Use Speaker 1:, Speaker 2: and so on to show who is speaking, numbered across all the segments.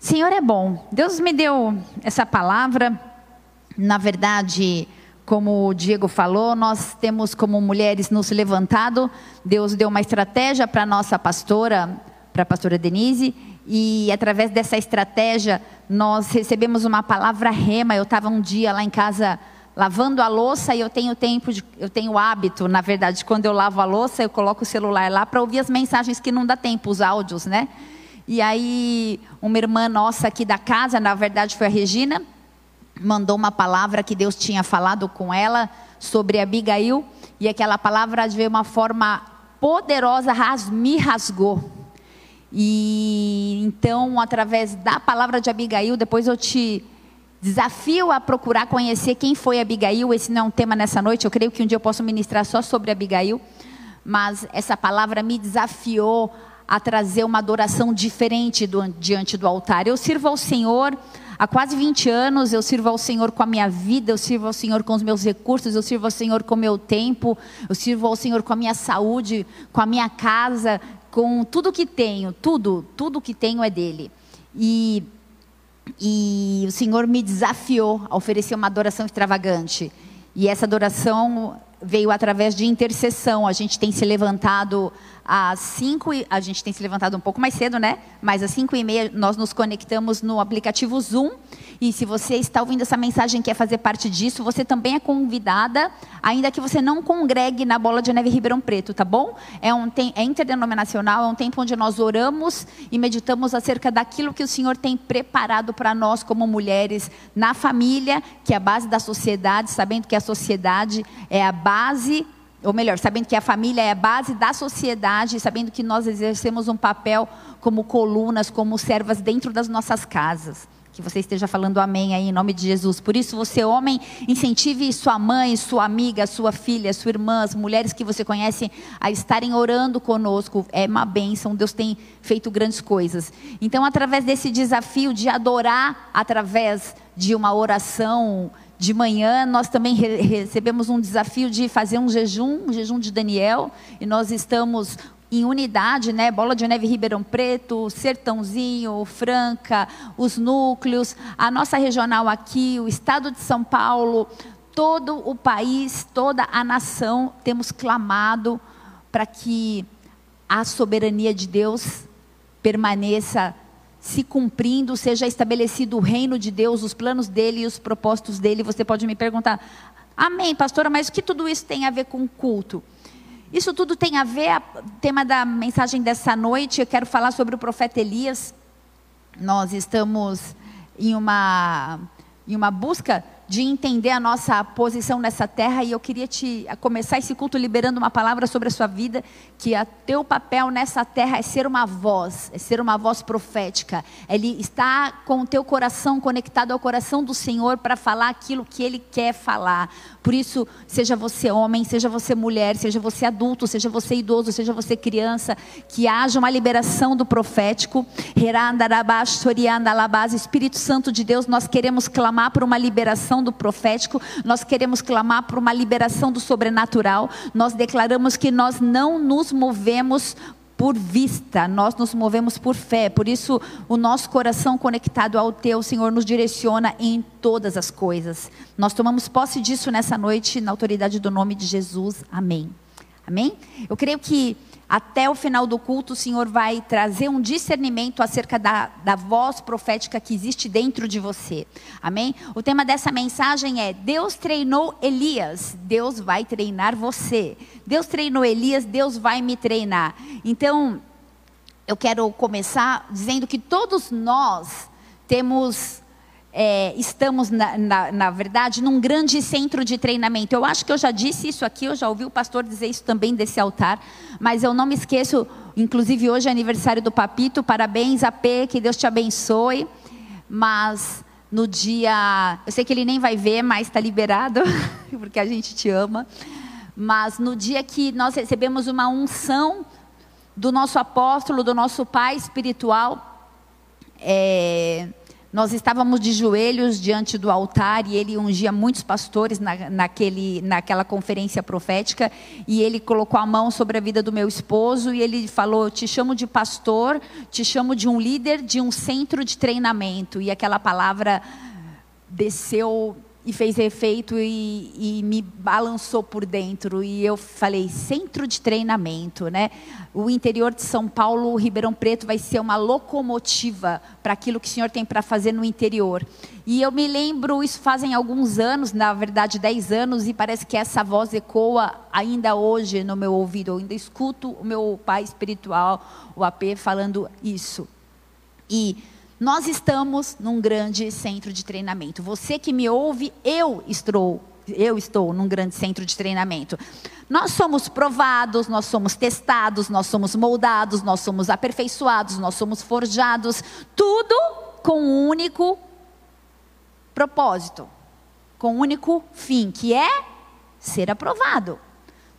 Speaker 1: Senhor é bom. Deus me deu essa palavra. Na verdade, como o Diego falou, nós temos como mulheres nos levantado. Deus deu uma estratégia para nossa pastora, para a pastora Denise, e através dessa estratégia nós recebemos uma palavra rema. Eu estava um dia lá em casa lavando a louça e eu tenho tempo, de, eu tenho hábito, na verdade, quando eu lavo a louça, eu coloco o celular lá para ouvir as mensagens que não dá tempo, os áudios, né? E aí, uma irmã nossa aqui da casa, na verdade foi a Regina, mandou uma palavra que Deus tinha falado com ela sobre Abigail, e aquela palavra de uma forma poderosa me rasgou. E então, através da palavra de Abigail, depois eu te desafio a procurar conhecer quem foi Abigail. Esse não é um tema nessa noite, eu creio que um dia eu posso ministrar só sobre Abigail, mas essa palavra me desafiou a trazer uma adoração diferente do, diante do altar. Eu sirvo ao Senhor há quase 20 anos, eu sirvo ao Senhor com a minha vida, eu sirvo ao Senhor com os meus recursos, eu sirvo ao Senhor com o meu tempo, eu sirvo ao Senhor com a minha saúde, com a minha casa, com tudo que tenho, tudo, tudo que tenho é dele. E, e o Senhor me desafiou a oferecer uma adoração extravagante. E essa adoração veio através de intercessão. A gente tem se levantado às 5 a gente tem se levantado um pouco mais cedo, né? Mas às 5 e meia nós nos conectamos no aplicativo Zoom. E se você está ouvindo essa mensagem e quer fazer parte disso, você também é convidada, ainda que você não congregue na Bola de Neve Ribeirão Preto, tá bom? É, um, é interdenominacional, é um tempo onde nós oramos e meditamos acerca daquilo que o Senhor tem preparado para nós como mulheres na família, que é a base da sociedade, sabendo que a sociedade é a base ou melhor, sabendo que a família é a base da sociedade, sabendo que nós exercemos um papel como colunas, como servas dentro das nossas casas. Que você esteja falando amém aí em nome de Jesus. Por isso, você, homem, incentive sua mãe, sua amiga, sua filha, sua irmã, as mulheres que você conhece a estarem orando conosco. É uma bênção, Deus tem feito grandes coisas. Então, através desse desafio de adorar através de uma oração de manhã nós também re recebemos um desafio de fazer um jejum, um jejum de Daniel, e nós estamos em unidade, né? Bola de Neve Ribeirão Preto, Sertãozinho, Franca, os núcleos, a nossa regional aqui, o estado de São Paulo, todo o país, toda a nação, temos clamado para que a soberania de Deus permaneça se cumprindo, seja estabelecido o reino de Deus, os planos dele e os propósitos dele. Você pode me perguntar, amém, pastora, mas o que tudo isso tem a ver com culto? Isso tudo tem a ver, o tema da mensagem dessa noite, eu quero falar sobre o profeta Elias. Nós estamos em uma, em uma busca de entender a nossa posição nessa terra e eu queria te começar esse culto liberando uma palavra sobre a sua vida, que o teu papel nessa terra é ser uma voz, é ser uma voz profética. Ele está com o teu coração conectado ao coração do Senhor para falar aquilo que ele quer falar. Por isso, seja você homem, seja você mulher, seja você adulto, seja você idoso, seja você criança, que haja uma liberação do profético. Espírito Santo de Deus, nós queremos clamar por uma liberação do profético, nós queremos clamar por uma liberação do sobrenatural. Nós declaramos que nós não nos movemos por vista, nós nos movemos por fé. Por isso, o nosso coração conectado ao teu, Senhor, nos direciona em todas as coisas. Nós tomamos posse disso nessa noite, na autoridade do nome de Jesus. Amém. Amém? Eu creio que até o final do culto, o Senhor vai trazer um discernimento acerca da, da voz profética que existe dentro de você. Amém? O tema dessa mensagem é: Deus treinou Elias, Deus vai treinar você. Deus treinou Elias, Deus vai me treinar. Então, eu quero começar dizendo que todos nós temos é, estamos, na, na, na, verdade, num grande centro de treinamento. Eu acho que eu já disse isso aqui, eu já ouvi o pastor dizer isso também desse altar, mas eu não me esqueço, inclusive hoje é aniversário do Papito, parabéns, AP, que Deus te abençoe. Mas no dia, eu sei que ele nem vai ver, mas está liberado, porque a gente te ama. Mas no dia que nós recebemos uma unção do nosso apóstolo, do nosso pai espiritual, é, nós estávamos de joelhos diante do altar e ele ungia muitos pastores na, naquele, naquela conferência profética. E ele colocou a mão sobre a vida do meu esposo e ele falou: Te chamo de pastor, te chamo de um líder de um centro de treinamento. E aquela palavra desceu e fez efeito e, e, me balançou por dentro e eu falei centro de treinamento, né? O interior de São Paulo, Ribeirão Preto, vai ser uma locomotiva para aquilo que o Senhor tem para fazer no interior. E eu me lembro, isso fazem alguns anos, na verdade 10 anos, e parece que essa voz ecoa ainda hoje no meu ouvido. Eu ainda escuto o meu pai espiritual, o AP, falando isso. E nós estamos num grande centro de treinamento. Você que me ouve, eu estou, eu estou num grande centro de treinamento. Nós somos provados, nós somos testados, nós somos moldados, nós somos aperfeiçoados, nós somos forjados, tudo com um único propósito, com um único fim, que é ser aprovado.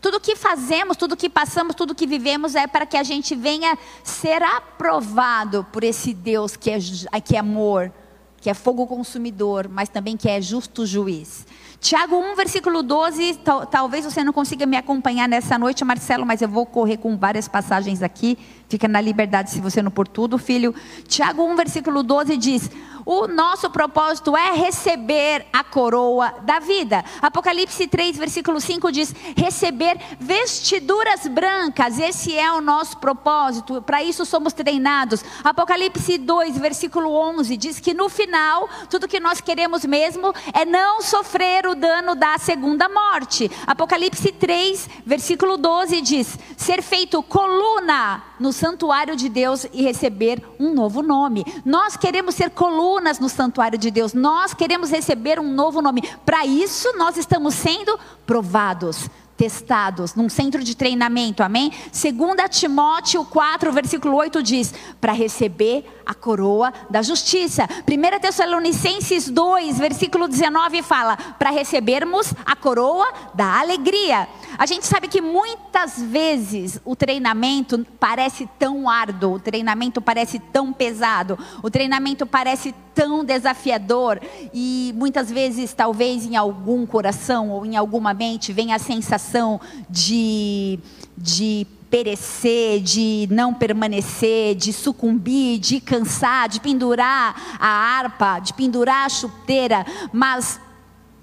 Speaker 1: Tudo que fazemos, tudo que passamos, tudo que vivemos é para que a gente venha ser aprovado por esse Deus que é, que é amor, que é fogo consumidor, mas também que é justo juiz. Tiago 1, versículo 12, tal, talvez você não consiga me acompanhar nessa noite, Marcelo, mas eu vou correr com várias passagens aqui. Fica na liberdade se você não por tudo, filho. Tiago 1, versículo 12 diz: O nosso propósito é receber a coroa da vida. Apocalipse 3, versículo 5 diz: Receber vestiduras brancas. Esse é o nosso propósito. Para isso somos treinados. Apocalipse 2, versículo 11 diz que no final, tudo que nós queremos mesmo é não sofrer o dano da segunda morte. Apocalipse 3, versículo 12 diz: Ser feito coluna no santuário de Deus e receber um novo nome. Nós queremos ser colunas no santuário de Deus, nós queremos receber um novo nome. Para isso, nós estamos sendo provados testados num centro de treinamento, amém? 2 Timóteo 4, versículo 8 diz: para receber a coroa da justiça. 1 Tessalonicenses 2, versículo 19 fala: para recebermos a coroa da alegria. A gente sabe que muitas vezes o treinamento parece tão árduo, o treinamento parece tão pesado, o treinamento parece tão desafiador e muitas vezes, talvez em algum coração ou em alguma mente, vem a sensação de, de perecer, de não permanecer, de sucumbir, de cansar, de pendurar a harpa, de pendurar a chuteira, mas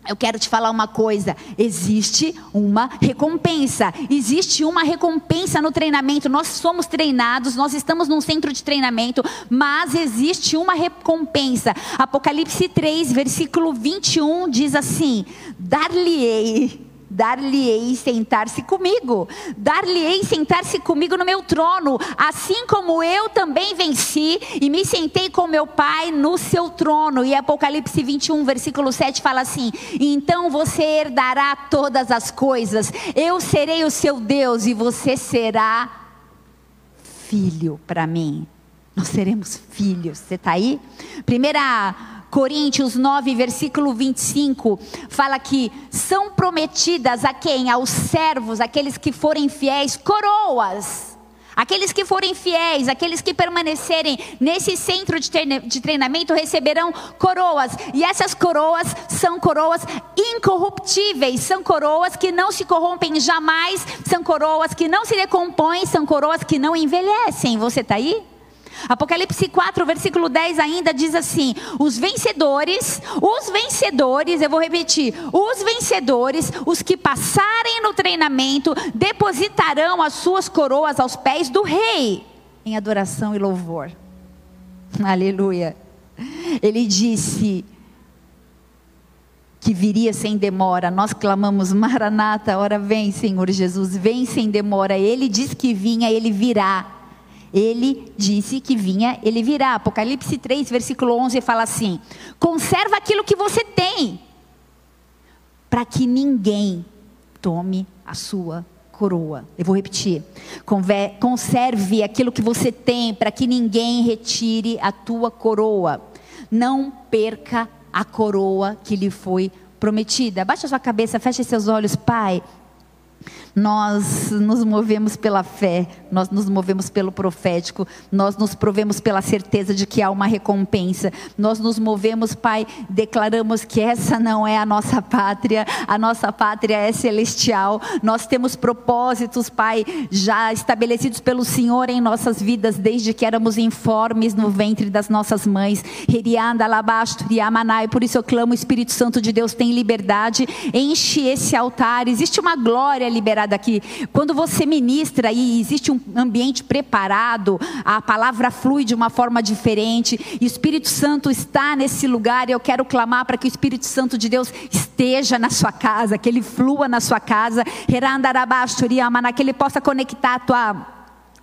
Speaker 1: eu quero te falar uma coisa: existe uma recompensa. Existe uma recompensa no treinamento. Nós somos treinados, nós estamos num centro de treinamento, mas existe uma recompensa. Apocalipse 3, versículo 21 diz assim: Dar-lhe-ei dar-lhe-ei sentar-se comigo, dar-lhe-ei sentar-se comigo no meu trono, assim como eu também venci e me sentei com meu Pai no seu trono. E Apocalipse 21, versículo 7 fala assim: Então você herdará todas as coisas, eu serei o seu Deus e você será filho para mim. Nós seremos filhos. Você está aí? Primeira Coríntios 9, versículo 25, fala que são prometidas a quem? Aos servos, aqueles que forem fiéis, coroas. Aqueles que forem fiéis, aqueles que permanecerem nesse centro de treinamento receberão coroas. E essas coroas são coroas incorruptíveis, são coroas que não se corrompem jamais, são coroas que não se decompõem, são coroas que não envelhecem. Você está aí? Apocalipse 4, versículo 10 ainda diz assim: os vencedores, os vencedores, eu vou repetir, os vencedores, os que passarem no treinamento, depositarão as suas coroas aos pés do rei, em adoração e louvor. Aleluia. Ele disse que viria sem demora. Nós clamamos, Maranata, ora vem, Senhor Jesus, vem sem demora. Ele diz que vinha, ele virá. Ele disse que vinha, ele virá. Apocalipse 3, versículo 11 fala assim: Conserva aquilo que você tem, para que ninguém tome a sua coroa. Eu vou repetir. Conserve aquilo que você tem, para que ninguém retire a tua coroa. Não perca a coroa que lhe foi prometida. Baixe a sua cabeça, feche seus olhos, Pai. Nós nos movemos pela fé, nós nos movemos pelo profético, nós nos provemos pela certeza de que há uma recompensa, nós nos movemos, Pai, declaramos que essa não é a nossa pátria, a nossa pátria é celestial, nós temos propósitos, Pai, já estabelecidos pelo Senhor em nossas vidas, desde que éramos informes no ventre das nossas mães, por isso eu clamo, o Espírito Santo de Deus tem liberdade, enche esse altar, existe uma glória liberada aqui, quando você ministra e existe um ambiente preparado, a palavra flui de uma forma diferente, e o Espírito Santo está nesse lugar, e eu quero clamar para que o Espírito Santo de Deus esteja na sua casa, que ele flua na sua casa, que ele possa conectar a tua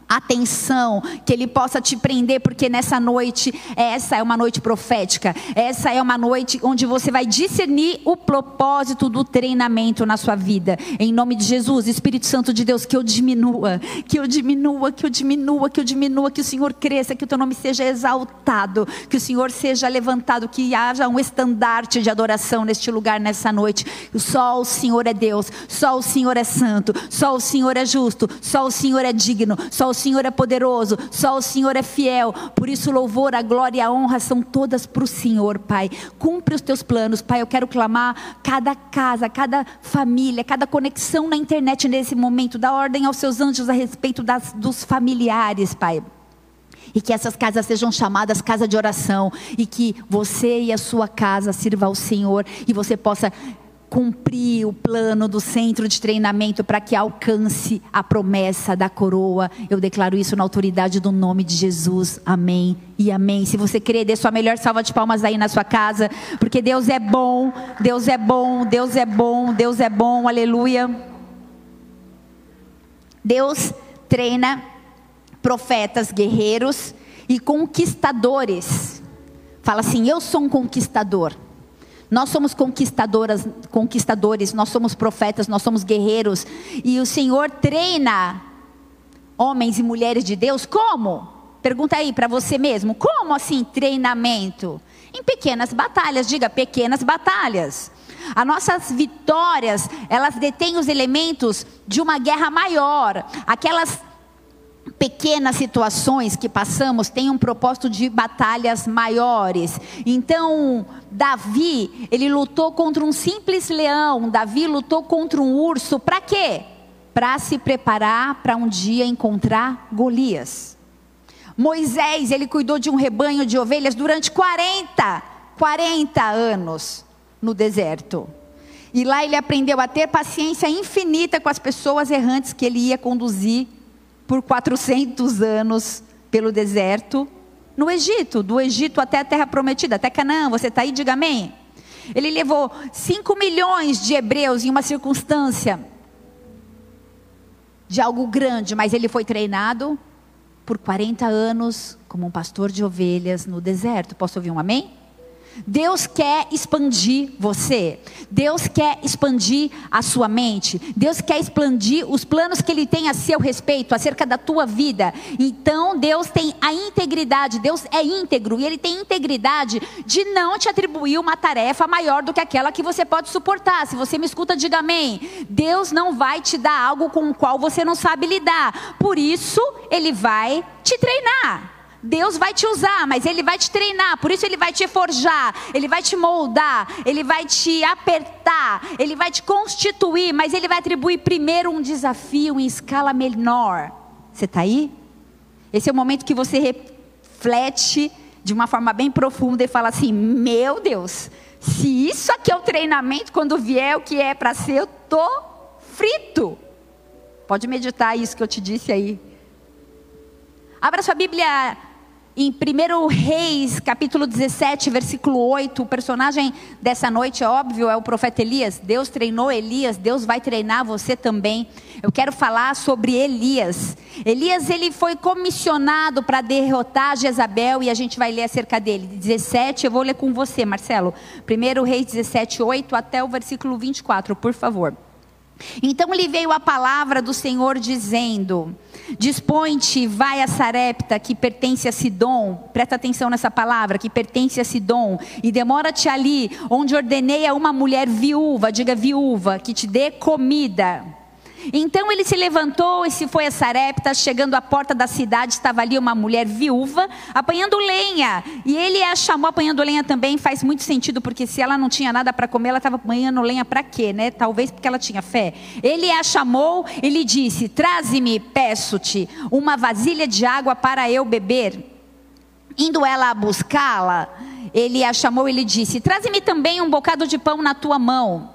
Speaker 1: atenção, que Ele possa te prender, porque nessa noite, essa é uma noite profética, essa é uma noite onde você vai discernir o propósito do treinamento na sua vida. Em nome de Jesus, Espírito Santo de Deus, que eu diminua, que eu diminua, que eu diminua, que eu diminua, que o Senhor cresça, que o teu nome seja exaltado, que o Senhor seja levantado, que haja um estandarte de adoração neste lugar, nessa noite. Só o Senhor é Deus, só o Senhor é santo, só o Senhor é justo, só o Senhor é digno, só o Senhor é poderoso, só o Senhor é fiel. Por isso, o louvor, a glória e a honra são todas para o Senhor, Pai. Cumpre os teus planos, Pai. Eu quero clamar cada casa, cada família, cada conexão na internet nesse momento. Dá ordem aos seus anjos a respeito das, dos familiares, Pai e que essas casas sejam chamadas casa de oração e que você e a sua casa sirva ao Senhor e você possa cumprir o plano do centro de treinamento para que alcance a promessa da coroa. Eu declaro isso na autoridade do nome de Jesus. Amém e amém. Se você crê, dê sua melhor salva de palmas aí na sua casa, porque Deus é bom, Deus é bom, Deus é bom, Deus é bom. Aleluia. Deus treina profetas, guerreiros e conquistadores. Fala assim: Eu sou um conquistador. Nós somos conquistadoras, conquistadores, nós somos profetas, nós somos guerreiros. E o Senhor treina homens e mulheres de Deus como? Pergunta aí para você mesmo, como assim treinamento? Em pequenas batalhas, diga pequenas batalhas. As nossas vitórias, elas detêm os elementos de uma guerra maior. Aquelas pequenas situações que passamos têm um propósito de batalhas maiores. Então, Davi, ele lutou contra um simples leão, Davi lutou contra um urso, para quê? Para se preparar para um dia encontrar Golias. Moisés, ele cuidou de um rebanho de ovelhas durante 40, 40 anos no deserto. E lá ele aprendeu a ter paciência infinita com as pessoas errantes que ele ia conduzir por 400 anos pelo deserto no Egito, do Egito até a terra prometida, até Canaã. Você está aí, diga amém. Ele levou 5 milhões de hebreus em uma circunstância de algo grande, mas ele foi treinado por 40 anos como um pastor de ovelhas no deserto. Posso ouvir um amém? Deus quer expandir você. Deus quer expandir a sua mente. Deus quer expandir os planos que Ele tem a seu respeito, acerca da tua vida. Então, Deus tem a integridade. Deus é íntegro e Ele tem integridade de não te atribuir uma tarefa maior do que aquela que você pode suportar. Se você me escuta, diga amém. Deus não vai te dar algo com o qual você não sabe lidar. Por isso, Ele vai te treinar. Deus vai te usar, mas Ele vai te treinar, por isso Ele vai te forjar, Ele vai te moldar, Ele vai te apertar, Ele vai te constituir, mas Ele vai atribuir primeiro um desafio em escala menor. Você está aí? Esse é o momento que você reflete de uma forma bem profunda e fala assim: Meu Deus, se isso aqui é o treinamento, quando vier o que é para ser, eu tô frito. Pode meditar isso que eu te disse aí. Abra sua Bíblia em 1 Reis, capítulo 17, versículo 8, o personagem dessa noite, é óbvio, é o profeta Elias. Deus treinou Elias, Deus vai treinar você também. Eu quero falar sobre Elias. Elias, ele foi comissionado para derrotar Jezabel e a gente vai ler acerca dele. 17, eu vou ler com você, Marcelo. 1 Reis 17, 8 até o versículo 24, por favor. Então lhe veio a palavra do Senhor dizendo: Dispõe-te, vai a Sarepta, que pertence a Sidom. Presta atenção nessa palavra, que pertence a Sidom. E demora-te ali, onde ordenei a uma mulher viúva, diga viúva, que te dê comida. Então ele se levantou e se foi a Sarepta. Chegando à porta da cidade, estava ali uma mulher viúva apanhando lenha. E ele a chamou apanhando lenha também. Faz muito sentido, porque se ela não tinha nada para comer, ela estava apanhando lenha para quê, né? Talvez porque ela tinha fé. Ele a chamou e lhe disse: Traze-me, peço-te, uma vasilha de água para eu beber. Indo ela a buscá-la, ele a chamou e lhe disse: Traze-me também um bocado de pão na tua mão.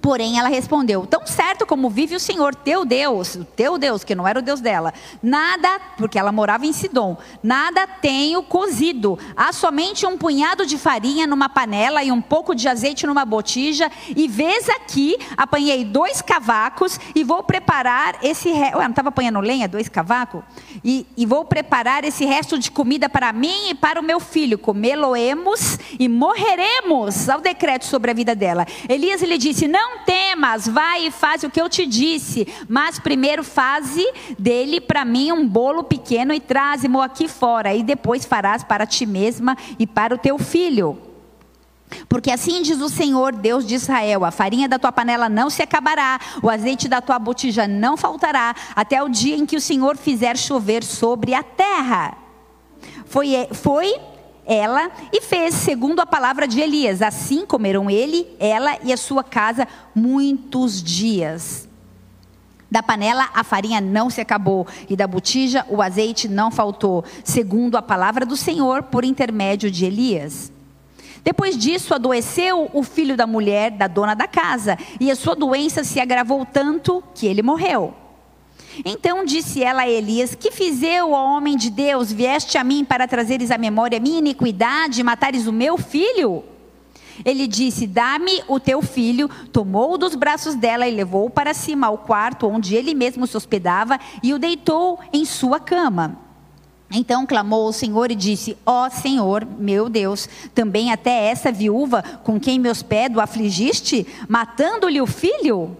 Speaker 1: Porém, ela respondeu: Tão certo como vive o Senhor, teu Deus, o teu Deus, que não era o Deus dela, nada, porque ela morava em Sidom, nada tenho cozido. Há somente um punhado de farinha numa panela e um pouco de azeite numa botija. E vês aqui, apanhei dois cavacos e vou preparar esse. Re... Ué, não estava apanhando lenha, dois cavacos? E, e vou preparar esse resto de comida para mim e para o meu filho. Comê-lo-emos e morreremos. Ao decreto sobre a vida dela. Elias lhe disse: não temas, vai e faz o que eu te disse, mas primeiro faze dele para mim um bolo pequeno e traze-mo aqui fora, e depois farás para ti mesma e para o teu filho. Porque assim diz o Senhor, Deus de Israel: a farinha da tua panela não se acabará, o azeite da tua botija não faltará, até o dia em que o Senhor fizer chover sobre a terra. Foi, foi ela e fez segundo a palavra de Elias. Assim comeram ele, ela e a sua casa muitos dias. Da panela a farinha não se acabou, e da botija o azeite não faltou, segundo a palavra do Senhor por intermédio de Elias. Depois disso, adoeceu o filho da mulher da dona da casa, e a sua doença se agravou tanto que ele morreu. Então disse ela a Elias: Que fiz eu, ó homem de Deus? Vieste a mim para trazeres à memória minha iniquidade e matares o meu filho? Ele disse: Dá-me o teu filho. Tomou-o dos braços dela e levou-o para cima ao quarto onde ele mesmo se hospedava e o deitou em sua cama. Então clamou ao Senhor e disse: Ó oh, Senhor, meu Deus, também até essa viúva com quem me hospedo afligiste, matando-lhe o filho?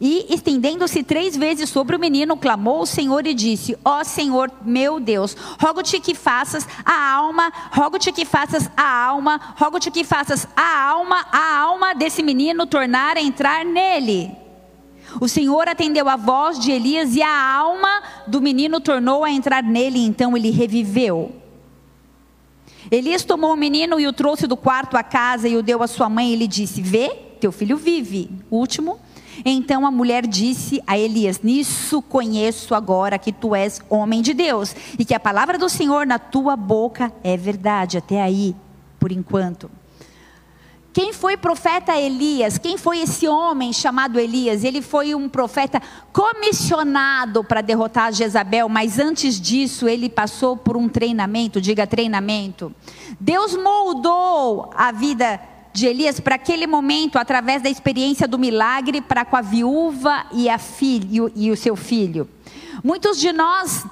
Speaker 1: E, estendendo-se três vezes sobre o menino, clamou o Senhor e disse: Ó oh, Senhor, meu Deus, rogo-te que faças a alma, rogo-te que faças a alma, rogo-te que faças a alma, a alma desse menino tornar a entrar nele. O Senhor atendeu a voz de Elias e a alma do menino tornou a entrar nele, então ele reviveu. Elias tomou o menino e o trouxe do quarto à casa e o deu à sua mãe e lhe disse: Vê, teu filho vive. último, então a mulher disse a Elias: Nisso conheço agora que tu és homem de Deus e que a palavra do Senhor na tua boca é verdade. Até aí, por enquanto. Quem foi profeta Elias? Quem foi esse homem chamado Elias? Ele foi um profeta comissionado para derrotar Jezabel, mas antes disso ele passou por um treinamento, diga treinamento. Deus moldou a vida de Elias para aquele momento, através da experiência do milagre para com a viúva e, a filho, e o seu filho. Muitos de nós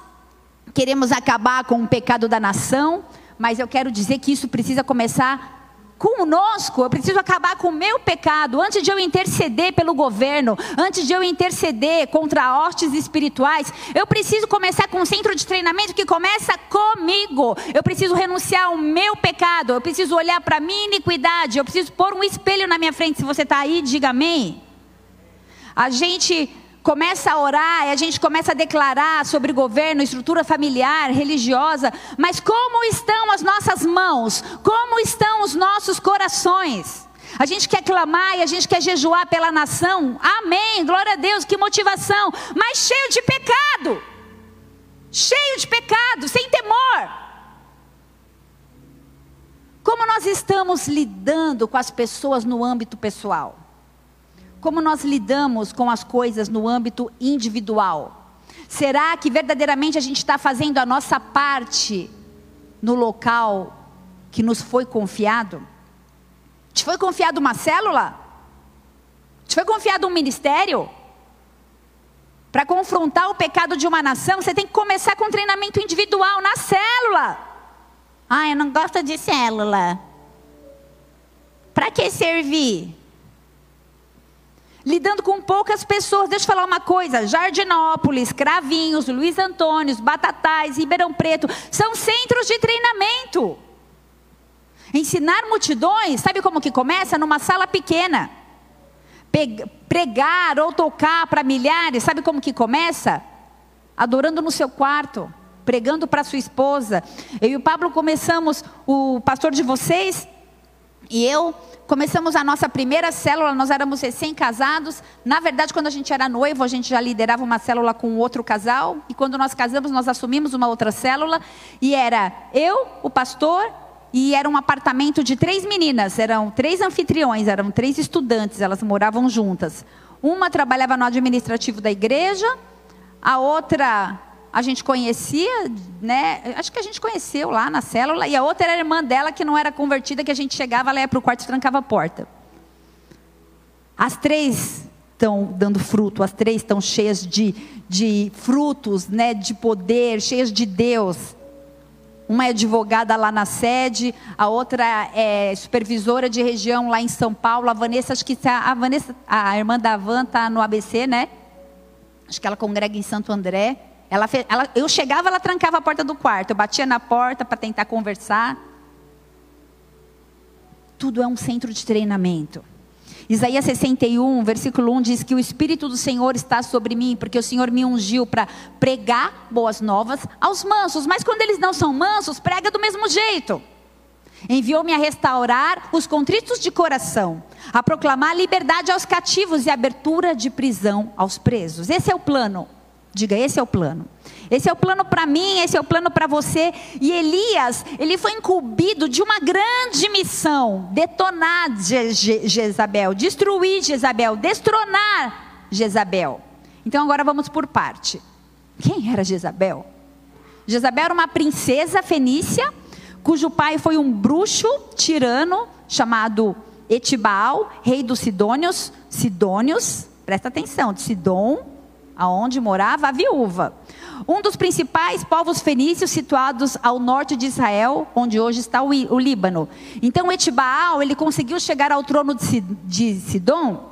Speaker 1: queremos acabar com o pecado da nação, mas eu quero dizer que isso precisa começar conosco, eu preciso acabar com o meu pecado antes de eu interceder pelo governo, antes de eu interceder contra hostes espirituais. Eu preciso começar com um centro de treinamento que começa comigo. Eu preciso renunciar ao meu pecado, eu preciso olhar para a minha iniquidade, eu preciso pôr um espelho na minha frente. Se você está aí, diga amém. A gente começa a orar e a gente começa a declarar sobre governo, estrutura familiar, religiosa, mas como estão as nossas mãos? Como estão os nossos corações? A gente quer clamar e a gente quer jejuar pela nação. Amém. Glória a Deus, que motivação. Mas cheio de pecado. Cheio de pecado, sem temor. Como nós estamos lidando com as pessoas no âmbito pessoal? Como nós lidamos com as coisas no âmbito individual? Será que verdadeiramente a gente está fazendo a nossa parte no local que nos foi confiado? Te foi confiado uma célula? Te foi confiado um ministério? Para confrontar o pecado de uma nação, você tem que começar com um treinamento individual na célula. Ah, eu não gosto de célula. Para que servir? Lidando com poucas pessoas. Deixa eu falar uma coisa: Jardinópolis, Cravinhos, Luiz Antônio, Batatais, Ribeirão Preto, são centros de treinamento. Ensinar multidões, sabe como que começa? Numa sala pequena. pregar ou tocar para milhares, sabe como que começa? Adorando no seu quarto, pregando para sua esposa. Eu e o Pablo começamos, o pastor de vocês e eu começamos a nossa primeira célula, nós éramos recém-casados. Na verdade, quando a gente era noivo, a gente já liderava uma célula com outro casal. E quando nós casamos, nós assumimos uma outra célula. E era eu, o pastor, e era um apartamento de três meninas. Eram três anfitriões, eram três estudantes, elas moravam juntas. Uma trabalhava no administrativo da igreja, a outra a gente conhecia, né? Acho que a gente conheceu lá na célula, e a outra era a irmã dela que não era convertida, que a gente chegava, ela ia para o quarto e trancava a porta. As três estão dando fruto, as três estão cheias de, de frutos, né? De poder, cheias de Deus. Uma é advogada lá na sede, a outra é supervisora de região lá em São Paulo. A Vanessa, acho que tá, a Vanessa, a irmã da Van está no ABC, né? Acho que ela congrega em Santo André. Ela, ela, eu chegava, ela trancava a porta do quarto, eu batia na porta para tentar conversar. Tudo é um centro de treinamento. Isaías 61, versículo 1 diz que o Espírito do Senhor está sobre mim, porque o Senhor me ungiu para pregar boas novas aos mansos. Mas quando eles não são mansos, prega do mesmo jeito. Enviou-me a restaurar os contritos de coração, a proclamar liberdade aos cativos e abertura de prisão aos presos. Esse é o plano. Diga, esse é o plano. Esse é o plano para mim, esse é o plano para você. E Elias, ele foi incumbido de uma grande missão: detonar Je Je Jezabel, destruir Jezabel, destronar Jezabel. Então agora vamos por parte. Quem era Jezabel? Jezabel era uma princesa fenícia, cujo pai foi um bruxo tirano chamado Etibaal, rei dos Sidônios. Sidônios, presta atenção, de Sidom aonde morava a viúva. Um dos principais povos fenícios situados ao norte de Israel, onde hoje está o, Líbano. Então Etibaal, ele conseguiu chegar ao trono de, Sidom,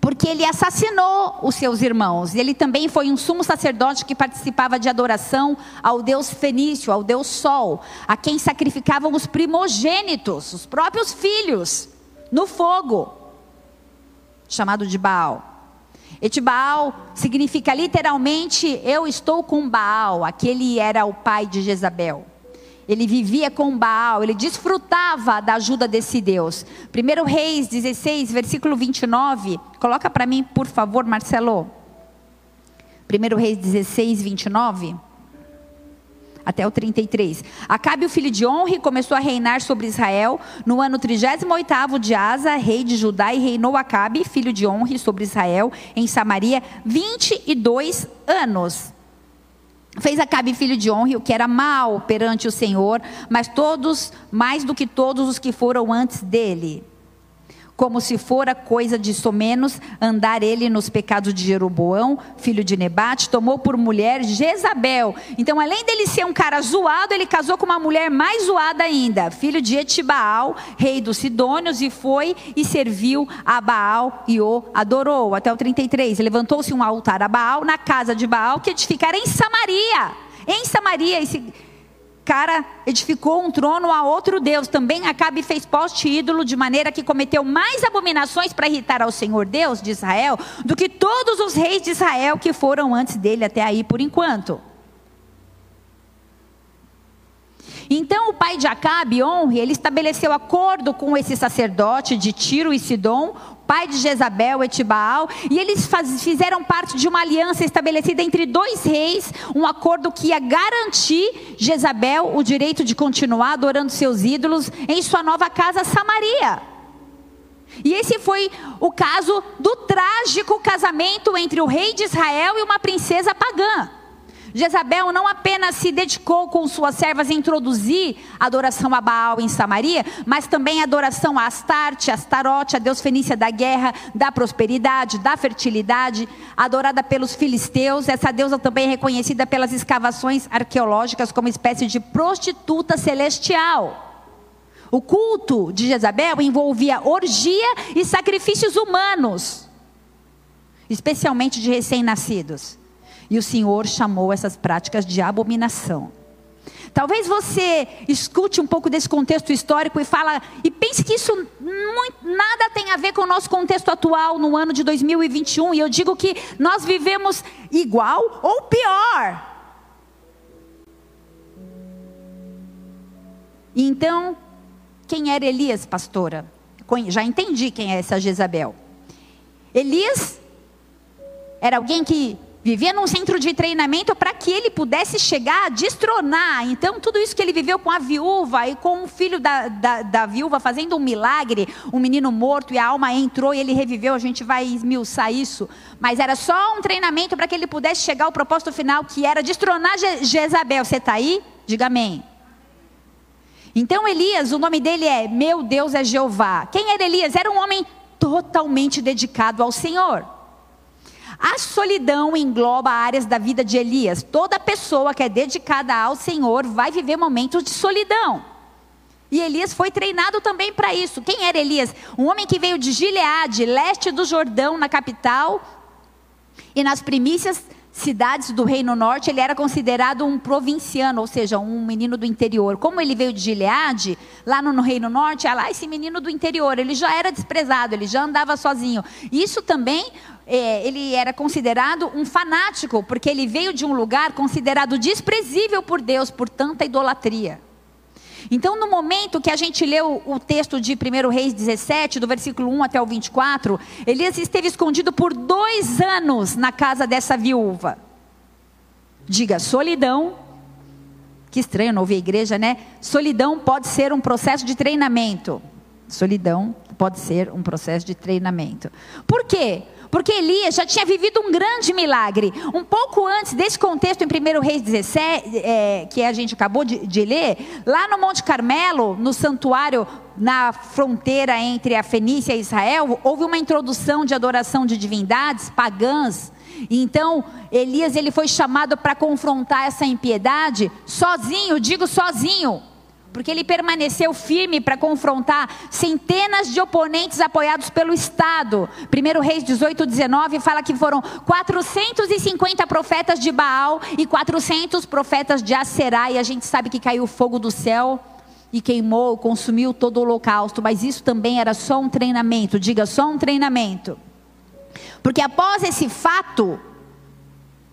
Speaker 1: porque ele assassinou os seus irmãos. Ele também foi um sumo sacerdote que participava de adoração ao deus fenício, ao deus Sol, a quem sacrificavam os primogênitos, os próprios filhos, no fogo, chamado de Baal. Etibaal significa literalmente eu estou com Baal, aquele era o pai de Jezabel. Ele vivia com Baal, ele desfrutava da ajuda desse Deus. 1 Reis 16, versículo 29. Coloca para mim, por favor, Marcelo. 1 Reis 16, 29 até o 33. Acabe o filho de Honre começou a reinar sobre Israel no ano 38 de Asa, rei de Judá, e reinou Acabe, filho de Honre, sobre Israel em Samaria 22 anos. Fez Acabe filho de Honre o que era mal perante o Senhor, mas todos, mais do que todos os que foram antes dele como se fora coisa de somenos andar ele nos pecados de Jeroboão, filho de Nebate, tomou por mulher Jezabel. Então, além dele ser um cara zoado, ele casou com uma mulher mais zoada ainda, filho de Etibaal, rei dos Sidônios, e foi e serviu a Baal e o adorou. Até o 33. Levantou-se um altar a Baal na casa de Baal, que edificara em Samaria. Em Samaria, esse cara edificou um trono a outro Deus. Também Acabe fez poste ídolo, de maneira que cometeu mais abominações para irritar ao Senhor Deus de Israel do que todos os reis de Israel que foram antes dele até aí por enquanto. Então o pai de Acabe, Honre, ele estabeleceu acordo com esse sacerdote de Tiro e Sidom, pai de Jezabel, Etibaal, e eles faz, fizeram parte de uma aliança estabelecida entre dois reis, um acordo que ia garantir Jezabel o direito de continuar adorando seus ídolos em sua nova casa Samaria. E esse foi o caso do trágico casamento entre o rei de Israel e uma princesa pagã. Jezabel não apenas se dedicou com suas servas a introduzir a adoração a Baal em Samaria, mas também a adoração a Astarte, Astarote, a deus fenícia da guerra, da prosperidade, da fertilidade, adorada pelos filisteus. Essa deusa também é reconhecida pelas escavações arqueológicas como espécie de prostituta celestial. O culto de Jezabel envolvia orgia e sacrifícios humanos, especialmente de recém-nascidos. E o Senhor chamou essas práticas de abominação. Talvez você escute um pouco desse contexto histórico e fala e pense que isso muito, nada tem a ver com o nosso contexto atual no ano de 2021. E eu digo que nós vivemos igual ou pior. Então, quem era Elias, pastora? Já entendi quem é essa Jezabel. Elias era alguém que vivia num centro de treinamento para que ele pudesse chegar a destronar. Então, tudo isso que ele viveu com a viúva e com o filho da, da, da, viúva fazendo um milagre, um menino morto e a alma entrou e ele reviveu, a gente vai esmiuçar isso. Mas era só um treinamento para que ele pudesse chegar ao propósito final, que era destronar Je Jezabel. Você está aí? Diga amém. Então, Elias, o nome dele é Meu Deus é Jeová. Quem era Elias? Era um homem totalmente dedicado ao Senhor. A solidão engloba áreas da vida de Elias. Toda pessoa que é dedicada ao Senhor vai viver momentos de solidão. E Elias foi treinado também para isso. Quem era Elias? Um homem que veio de Gileade, leste do Jordão, na capital. E nas primícias cidades do Reino Norte, ele era considerado um provinciano, ou seja, um menino do interior. Como ele veio de Gileade, lá no, Reino Norte, ah lá esse menino do interior, ele já era desprezado, ele já andava sozinho. Isso também, é, ele era considerado um fanático, porque ele veio de um lugar considerado desprezível por Deus, por tanta idolatria. Então, no momento que a gente leu o texto de 1 Reis 17, do versículo 1 até o 24, Elias esteve escondido por dois anos na casa dessa viúva. Diga, solidão. Que estranho não ouvir a igreja, né? Solidão pode ser um processo de treinamento. Solidão pode ser um processo de treinamento. Por quê? Porque Elias já tinha vivido um grande milagre. Um pouco antes desse contexto em 1 Reis 17, é, que a gente acabou de, de ler, lá no Monte Carmelo, no santuário na fronteira entre a Fenícia e Israel, houve uma introdução de adoração de divindades pagãs. Então, Elias ele foi chamado para confrontar essa impiedade sozinho, digo sozinho porque ele permaneceu firme para confrontar centenas de oponentes apoiados pelo Estado. 1 Reis 18, 19 fala que foram 450 profetas de Baal e 400 profetas de Aserá, e a gente sabe que caiu fogo do céu e queimou, consumiu todo o holocausto, mas isso também era só um treinamento, diga só um treinamento. Porque após esse fato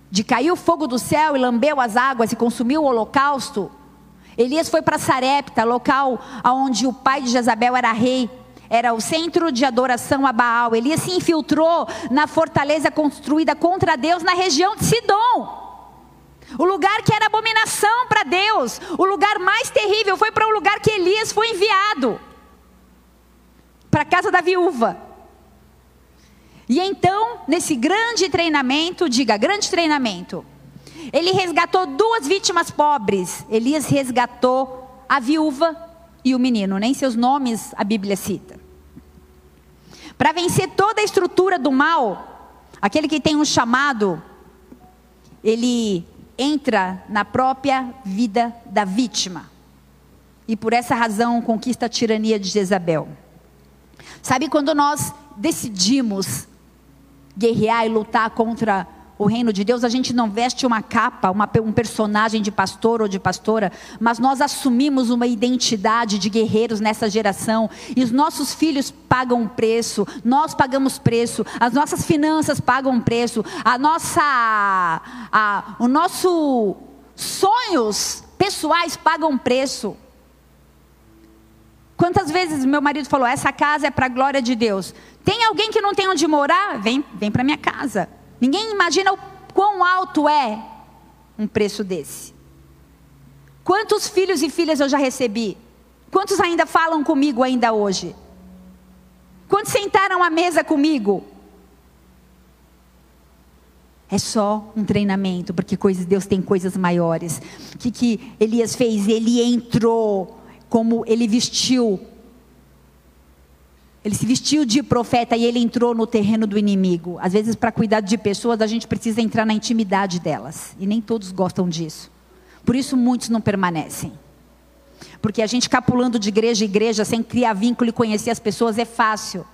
Speaker 1: de cair o fogo do céu e lambeu as águas e consumiu o holocausto, Elias foi para Sarepta, local onde o pai de Jezabel era rei. Era o centro de adoração a Baal. Elias se infiltrou na fortaleza construída contra Deus na região de Sidom. O lugar que era abominação para Deus, o lugar mais terrível, foi para o lugar que Elias foi enviado para a casa da viúva. E então, nesse grande treinamento, diga, grande treinamento, ele resgatou duas vítimas pobres. Elias resgatou a viúva e o menino, nem seus nomes a Bíblia cita. Para vencer toda a estrutura do mal, aquele que tem um chamado, ele entra na própria vida da vítima. E por essa razão conquista a tirania de Jezabel. Sabe quando nós decidimos guerrear e lutar contra o reino de Deus, a gente não veste uma capa, uma, um personagem de pastor ou de pastora, mas nós assumimos uma identidade de guerreiros nessa geração, e os nossos filhos pagam preço, nós pagamos preço, as nossas finanças pagam preço, a nossa, a, o nosso sonhos pessoais pagam preço. Quantas vezes meu marido falou: essa casa é para a glória de Deus. Tem alguém que não tem onde morar? Vem, vem para minha casa. Ninguém imagina o quão alto é um preço desse. Quantos filhos e filhas eu já recebi? Quantos ainda falam comigo ainda hoje? Quantos sentaram à mesa comigo? É só um treinamento, porque coisas, Deus tem coisas maiores. O que, que Elias fez? Ele entrou, como ele vestiu ele se vestiu de profeta e ele entrou no terreno do inimigo. Às vezes, para cuidar de pessoas, a gente precisa entrar na intimidade delas. E nem todos gostam disso. Por isso, muitos não permanecem. Porque a gente capulando de igreja em igreja, sem criar vínculo e conhecer as pessoas, é fácil.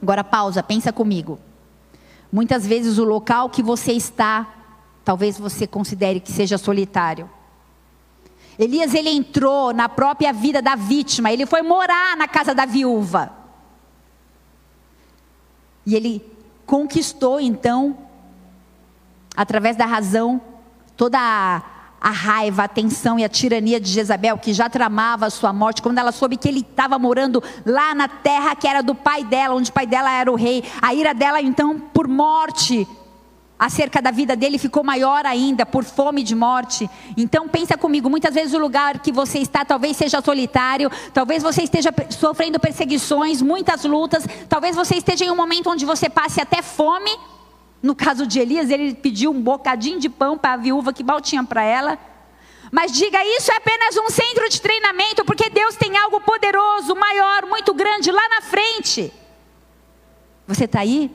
Speaker 1: Agora, pausa, pensa comigo. Muitas vezes, o local que você está, talvez você considere que seja solitário. Elias ele entrou na própria vida da vítima, ele foi morar na casa da viúva. E ele conquistou então, através da razão, toda a, a, raiva, a tensão e a tirania de Jezabel, que já tramava a sua morte, quando ela soube que ele estava morando lá na terra que era do pai dela, onde o pai dela era o rei, a ira dela então por morte acerca da vida dele ficou maior ainda por fome de morte. Então pensa comigo, muitas vezes o lugar que você está talvez seja solitário, talvez você esteja sofrendo perseguições, muitas lutas, talvez você esteja em um momento onde você passe até fome. No caso de Elias, ele pediu um bocadinho de pão para a viúva que mal tinha para ela. Mas diga, isso é apenas um centro de treinamento, porque Deus tem algo poderoso, maior, muito grande lá na frente. Você está aí?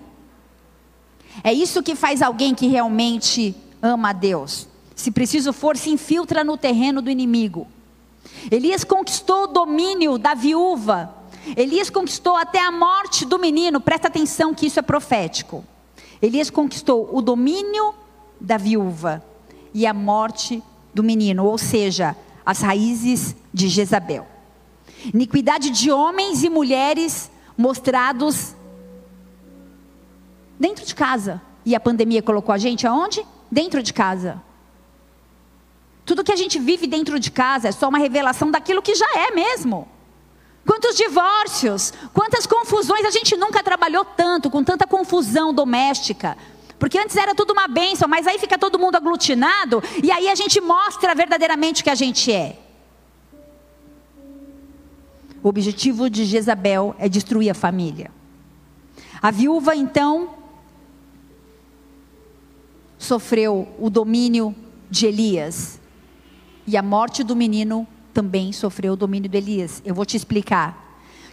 Speaker 1: É isso que faz alguém que realmente ama a Deus. Se preciso for, se infiltra no terreno do inimigo. Elias conquistou o domínio da viúva. Elias conquistou até a morte do menino. Presta atenção que isso é profético. Elias conquistou o domínio da viúva e a morte do menino, ou seja, as raízes de Jezabel. Iniquidade de homens e mulheres mostrados Dentro de casa. E a pandemia colocou a gente aonde? Dentro de casa. Tudo que a gente vive dentro de casa é só uma revelação daquilo que já é mesmo. Quantos divórcios, quantas confusões, a gente nunca trabalhou tanto, com tanta confusão doméstica. Porque antes era tudo uma bênção, mas aí fica todo mundo aglutinado e aí a gente mostra verdadeiramente o que a gente é. O objetivo de Jezabel é destruir a família. A viúva, então, sofreu o domínio de Elias. E a morte do menino também sofreu o domínio de Elias. Eu vou te explicar.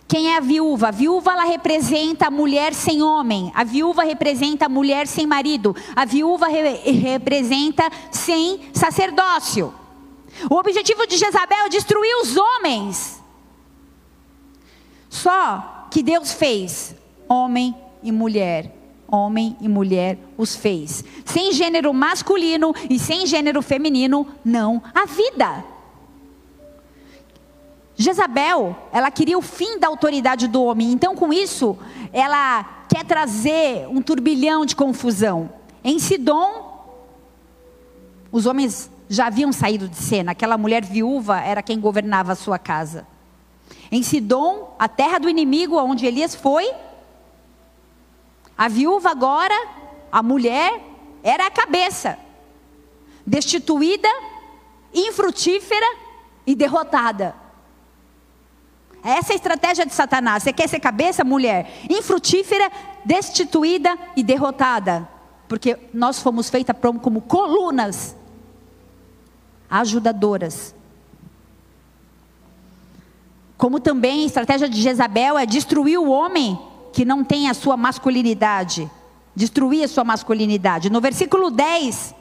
Speaker 1: Quem é a viúva? A viúva ela representa a mulher sem homem. A viúva representa a mulher sem marido. A viúva re representa sem sacerdócio. O objetivo de Jezabel é destruir os homens. Só que Deus fez homem e mulher homem e mulher os fez. Sem gênero masculino e sem gênero feminino, não há vida. Jezabel, ela queria o fim da autoridade do homem, então com isso, ela quer trazer um turbilhão de confusão. Em Sidom, os homens já haviam saído de cena, aquela mulher viúva era quem governava a sua casa. Em Sidom, a terra do inimigo, onde Elias foi, a viúva agora, a mulher, era a cabeça, destituída, infrutífera e derrotada. Essa é a estratégia de Satanás. Você quer ser cabeça, mulher? Infrutífera, destituída e derrotada. Porque nós fomos feitas como colunas ajudadoras. Como também a estratégia de Jezabel é destruir o homem que não tem a sua masculinidade, destruir a sua masculinidade. No versículo 10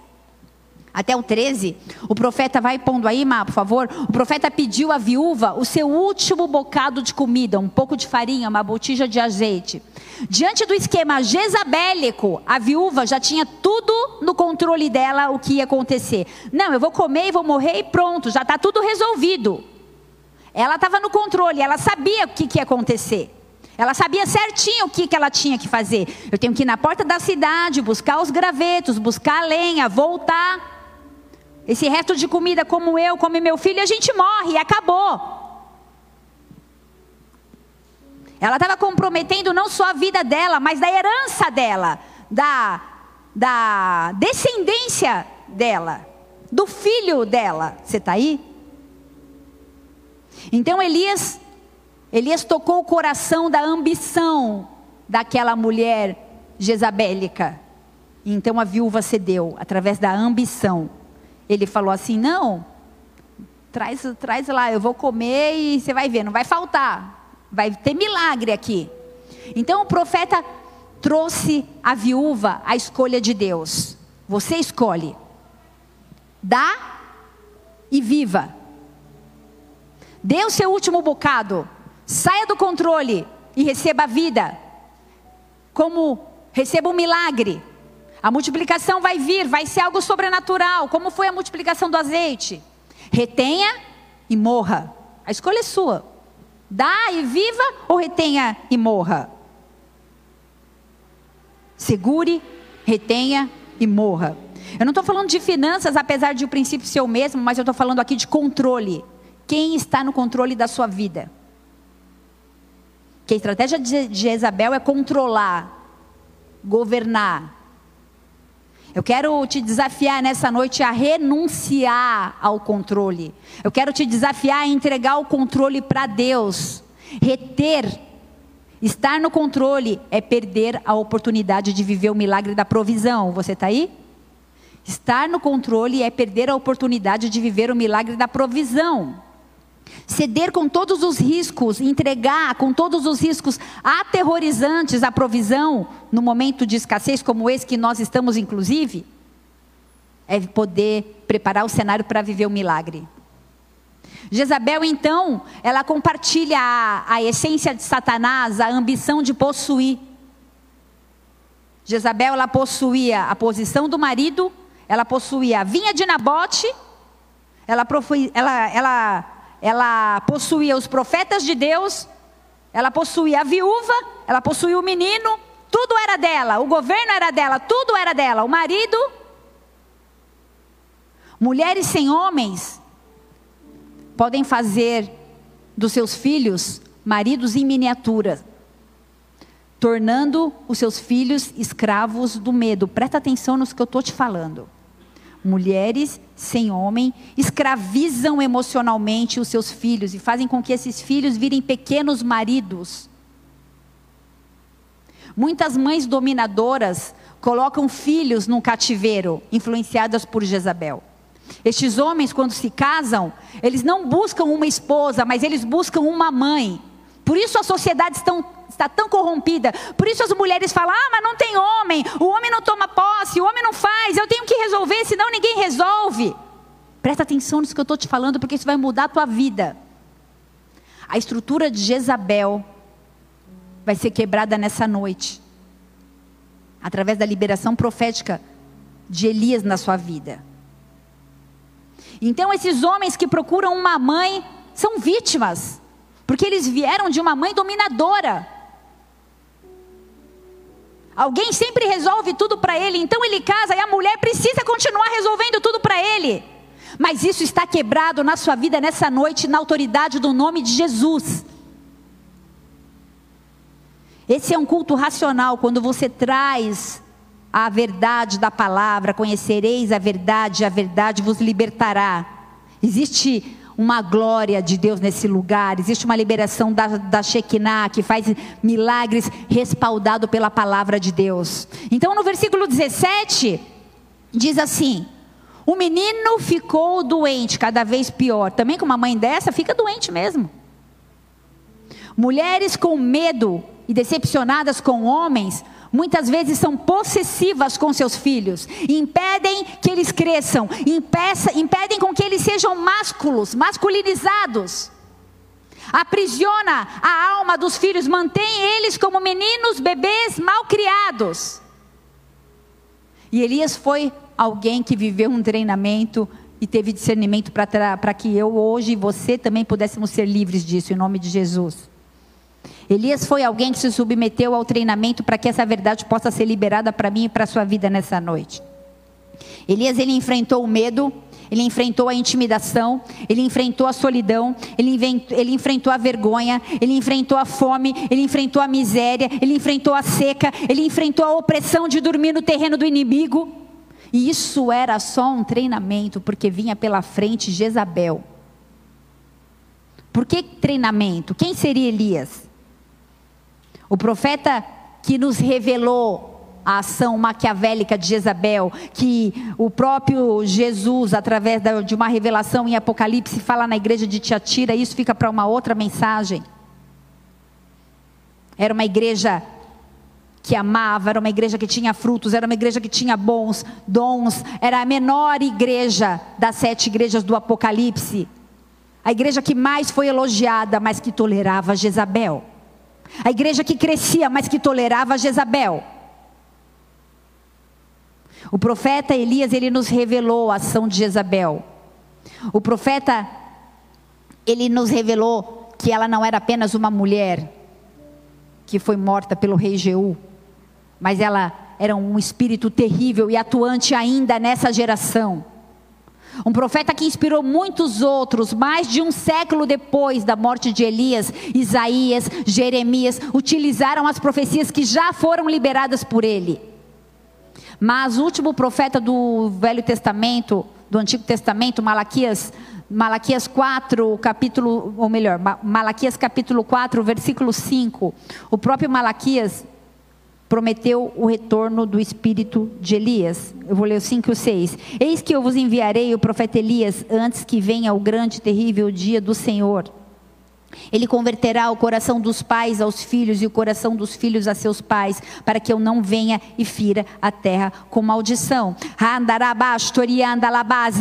Speaker 1: até o 13, o profeta vai pondo aí, Má, por favor. O profeta pediu à viúva o seu último bocado de comida, um pouco de farinha, uma botija de azeite. Diante do esquema jezabélico, a viúva já tinha tudo no controle dela o que ia acontecer. Não, eu vou comer e vou morrer e pronto, já está tudo resolvido. Ela estava no controle, ela sabia o que, que ia acontecer. Ela sabia certinho o que, que ela tinha que fazer. Eu tenho que ir na porta da cidade, buscar os gravetos, buscar a lenha, voltar. Esse resto de comida, como eu, como meu filho, a gente morre acabou. Ela estava comprometendo não só a vida dela, mas da herança dela, da, da descendência dela, do filho dela. Você está aí? Então Elias Elias tocou o coração da ambição daquela mulher jezabélica. Então a viúva cedeu através da ambição. Ele falou assim: Não, traz, traz lá, eu vou comer e você vai ver, não vai faltar, vai ter milagre aqui. Então o profeta trouxe a viúva a escolha de Deus. Você escolhe, dá e viva. Dê o seu último bocado Saia do controle e receba a vida. Como receba um milagre. A multiplicação vai vir, vai ser algo sobrenatural, como foi a multiplicação do azeite. Retenha e morra. A escolha é sua. Dá e viva ou retenha e morra? Segure, retenha e morra. Eu não estou falando de finanças, apesar de o princípio ser o mesmo, mas eu estou falando aqui de controle. Quem está no controle da sua vida? Que a estratégia de Jezabel é controlar, governar. Eu quero te desafiar nessa noite a renunciar ao controle. Eu quero te desafiar a entregar o controle para Deus. Reter Estar no controle é perder a oportunidade de viver o milagre da provisão. Você está aí? Estar no controle é perder a oportunidade de viver o milagre da provisão. Ceder com todos os riscos, entregar com todos os riscos aterrorizantes a provisão no momento de escassez como esse que nós estamos, inclusive, é poder preparar o cenário para viver o milagre. Jezabel, então, ela compartilha a, a essência de Satanás, a ambição de possuir. Jezabel, ela possuía a posição do marido, ela possuía a vinha de Nabote, ela, ela, ela, ela possuía os profetas de Deus, ela possuía a viúva, ela possuía o menino, tudo era dela, o governo era dela, tudo era dela, o marido. Mulheres sem homens, podem fazer dos seus filhos maridos em miniatura, tornando os seus filhos escravos do medo. Presta atenção nos que eu estou te falando. Mulheres sem homem escravizam emocionalmente os seus filhos e fazem com que esses filhos virem pequenos maridos. Muitas mães dominadoras colocam filhos num cativeiro, influenciadas por Jezabel. Estes homens, quando se casam, eles não buscam uma esposa, mas eles buscam uma mãe. Por isso a sociedade estão, está tão corrompida. Por isso as mulheres falam: ah, mas não tem homem, o homem não toma posse, o homem não faz, eu tenho que resolver, senão ninguém resolve. Presta atenção nisso que eu estou te falando, porque isso vai mudar a tua vida. A estrutura de Jezabel vai ser quebrada nessa noite, através da liberação profética de Elias na sua vida. Então, esses homens que procuram uma mãe são vítimas, porque eles vieram de uma mãe dominadora. Alguém sempre resolve tudo para ele, então ele casa e a mulher precisa continuar resolvendo tudo para ele. Mas isso está quebrado na sua vida nessa noite, na autoridade do nome de Jesus. Esse é um culto racional, quando você traz a verdade da palavra, conhecereis a verdade, a verdade vos libertará. Existe uma glória de Deus nesse lugar, existe uma liberação da, da Shekinah que faz milagres respaldado pela palavra de Deus. Então no versículo 17, diz assim: O menino ficou doente, cada vez pior. Também com uma mãe dessa, fica doente mesmo. Mulheres com medo e decepcionadas com homens muitas vezes são possessivas com seus filhos, impedem que eles cresçam, impeça, impedem com que eles sejam másculos, masculinizados. Aprisiona a alma dos filhos, mantém eles como meninos, bebês mal criados. E Elias foi alguém que viveu um treinamento e teve discernimento para que eu hoje e você também pudéssemos ser livres disso, em nome de Jesus. Elias foi alguém que se submeteu ao treinamento para que essa verdade possa ser liberada para mim e para a sua vida nessa noite. Elias ele enfrentou o medo, ele enfrentou a intimidação, ele enfrentou a solidão, ele, ele, enfrentou a vergonha, ele enfrentou a fome, ele enfrentou a miséria, ele enfrentou a seca, ele enfrentou a opressão de dormir no terreno do inimigo. E isso era só um treinamento, porque vinha pela frente Jezabel. Por que treinamento? Quem seria Elias? O profeta que nos revelou a ação maquiavélica de Jezabel, que o próprio Jesus, através de uma revelação em Apocalipse, fala na igreja de Tiatira, isso fica para uma outra mensagem. Era uma igreja que amava, era uma igreja que tinha frutos, era uma igreja que tinha bons dons, era a menor igreja das sete igrejas do Apocalipse. A igreja que mais foi elogiada, mas que tolerava Jezabel. A igreja que crescia, mas que tolerava Jezabel. O profeta Elias, ele nos revelou a ação de Jezabel. O profeta, ele nos revelou que ela não era apenas uma mulher que foi morta pelo rei Jeú, mas ela era um espírito terrível e atuante ainda nessa geração. Um profeta que inspirou muitos outros, mais de um século depois da morte de Elias, Isaías, Jeremias, utilizaram as profecias que já foram liberadas por ele. Mas o último profeta do Velho Testamento, do Antigo Testamento, Malaquias, Malaquias 4, capítulo, ou melhor, Malaquias capítulo 4, versículo 5. O próprio Malaquias prometeu o retorno do espírito de Elias. Eu vou ler o 5 e o 6. Eis que eu vos enviarei o profeta Elias antes que venha o grande e terrível dia do Senhor. Ele converterá o coração dos pais aos filhos e o coração dos filhos a seus pais, para que eu não venha e fira a terra com maldição.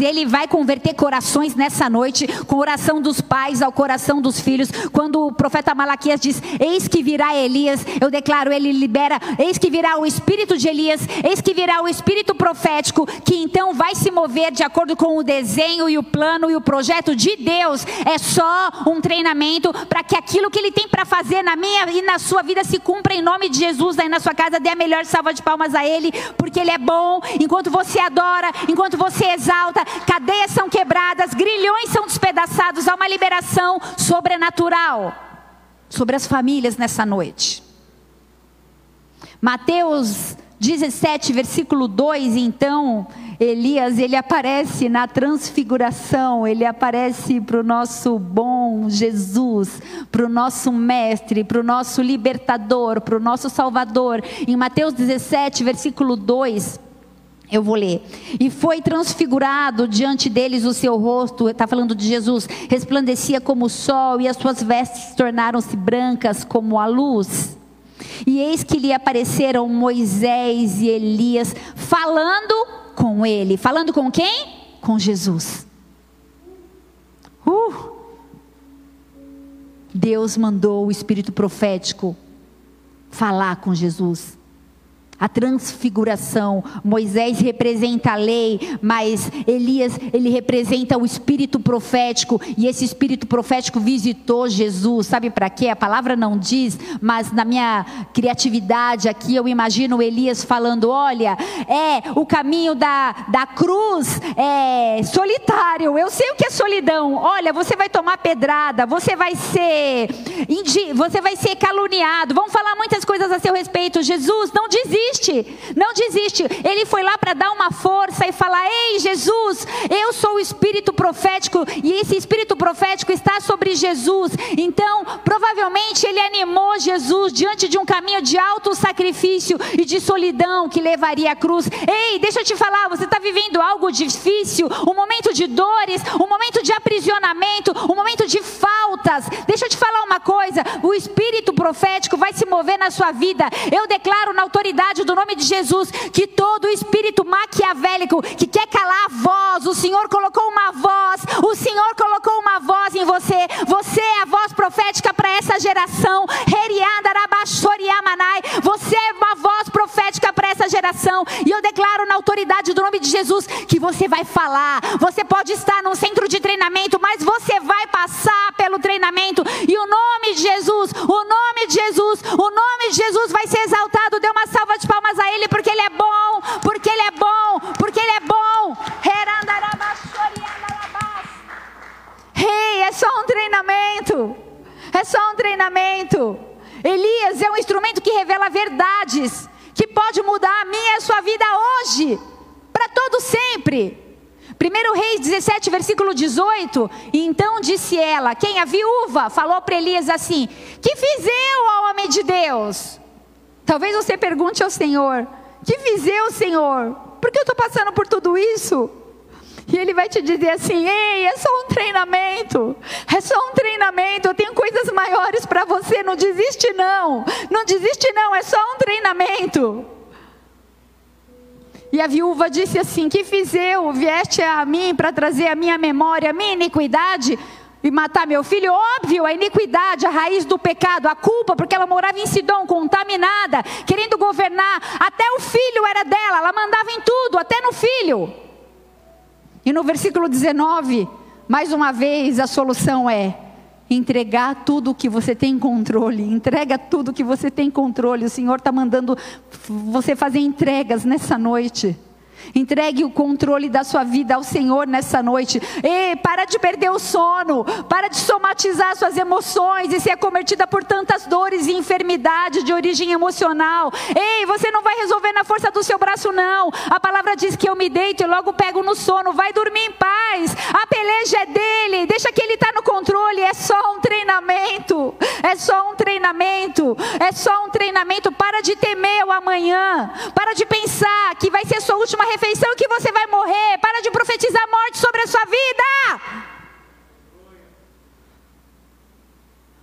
Speaker 1: Ele vai converter corações nessa noite, com coração dos pais ao coração dos filhos. Quando o profeta Malaquias diz: Eis que virá Elias, eu declaro, ele libera: Eis que virá o espírito de Elias, eis que virá o espírito profético, que então vai se mover de acordo com o desenho e o plano e o projeto de Deus. É só um treinamento para que aquilo que Ele tem para fazer na minha e na sua vida se cumpra em nome de Jesus. Aí na sua casa, dê a melhor salva de palmas a Ele, porque Ele é bom. Enquanto você adora, enquanto você exalta, cadeias são quebradas, grilhões são despedaçados. Há uma liberação sobrenatural sobre as famílias nessa noite. Mateus 17, versículo 2, então, Elias, ele aparece na transfiguração, ele aparece para o nosso bom Jesus, para o nosso mestre, para o nosso libertador, para o nosso salvador. Em Mateus 17, versículo 2, eu vou ler. E foi transfigurado diante deles o seu rosto, está falando de Jesus, resplandecia como o sol, e as suas vestes tornaram-se brancas como a luz. E eis que lhe apareceram Moisés e Elias falando com ele. Falando com quem? Com Jesus. Uh! Deus mandou o espírito profético falar com Jesus a transfiguração. Moisés representa a lei, mas Elias, ele representa o espírito profético, e esse espírito profético visitou Jesus. Sabe para quê? A palavra não diz, mas na minha criatividade aqui eu imagino Elias falando: "Olha, é o caminho da, da cruz é solitário. Eu sei o que é solidão. Olha, você vai tomar pedrada, você vai ser você vai ser caluniado. Vão falar muitas coisas a seu respeito. Jesus, não desista desiste, não desiste. Ele foi lá para dar uma força e falar: Ei, Jesus, eu sou o espírito profético e esse espírito profético está sobre Jesus. Então, provavelmente ele animou Jesus diante de um caminho de alto sacrifício e de solidão que levaria à cruz. Ei, deixa eu te falar, você está vivendo algo difícil, um momento de dores, um momento de aprisionamento, um momento de faltas. Deixa eu te falar uma coisa: o espírito profético vai se mover na sua vida. Eu declaro na autoridade autoridade do nome de Jesus, que todo espírito maquiavélico que quer calar a voz, o Senhor colocou uma voz, o Senhor colocou uma voz em você, você é a voz profética para essa geração, você é uma voz profética para essa geração, e eu declaro na autoridade do nome de Jesus que você vai falar, você pode estar num centro de treinamento, mas você vai passar pelo treinamento, e o nome de Jesus, o nome de Jesus, o nome de Jesus vai ser exaltado, dê uma salva de palmas a Ele, porque Ele é bom, porque Ele é bom, porque Ele é bom. Rei, é só um treinamento. É só um treinamento. Elias é um instrumento que revela verdades, que pode mudar a minha e a sua vida hoje, para todo sempre. 1 Reis 17, versículo 18. Então disse ela: Quem? A viúva falou para Elias assim: Que fiz eu ao homem de Deus? Talvez você pergunte ao Senhor: Que fiz eu, Senhor? Por que eu estou passando por tudo isso? E ele vai te dizer assim: Ei, é só um treinamento. É só um treinamento. Eu tenho coisas maiores para você. Não desiste, não. Não desiste, não. É só um treinamento. E a viúva disse assim: Que fiz eu? Vieste a mim para trazer a minha memória, a minha iniquidade e matar meu filho? Óbvio, a iniquidade, a raiz do pecado, a culpa, porque ela morava em Sidom, contaminada, querendo governar. Até o filho era dela, ela mandava em tudo, até no filho. E no versículo 19, mais uma vez, a solução é entregar tudo que você tem controle. Entrega tudo que você tem controle. O Senhor está mandando você fazer entregas nessa noite. Entregue o controle da sua vida ao Senhor nessa noite. Ei, para de perder o sono. Para de somatizar suas emoções e ser cometida por tantas dores e enfermidades de origem emocional. Ei, você não vai resolver na força do seu braço, não. A palavra diz que eu me deito e logo pego no sono. Vai dormir em paz. A peleja é dele. Deixa que ele está no controle. É só um treinamento. É só um treinamento. É só um treinamento. Para de temer o amanhã. Para de pensar que vai ser sua última refeição que você vai morrer. Para de profetizar morte sobre a sua vida.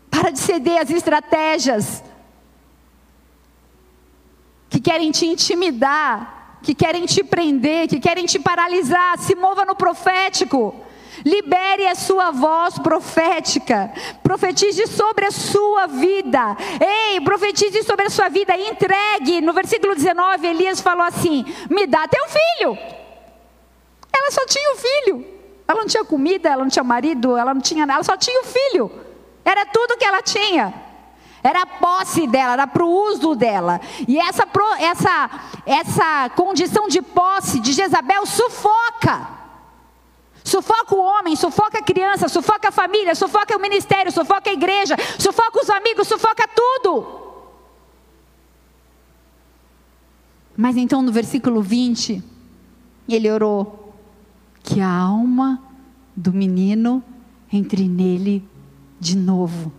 Speaker 1: Para de ceder às estratégias que querem te intimidar, que querem te prender, que querem te paralisar. Se mova no profético. Libere a sua voz profética. Profetize sobre a sua vida. Ei, profetize sobre a sua vida. Entregue. No versículo 19, Elias falou assim: Me dá teu filho. Ela só tinha o filho. Ela não tinha comida, ela não tinha marido, ela não tinha nada, ela só tinha o filho. Era tudo que ela tinha. Era a posse dela, era para o uso dela. E essa, essa, essa condição de posse de Jezabel sufoca. Sufoca o homem, sufoca a criança, sufoca a família, sufoca o ministério, sufoca a igreja, sufoca os amigos, sufoca tudo. Mas então no versículo 20, ele orou que a alma do menino entre nele de novo.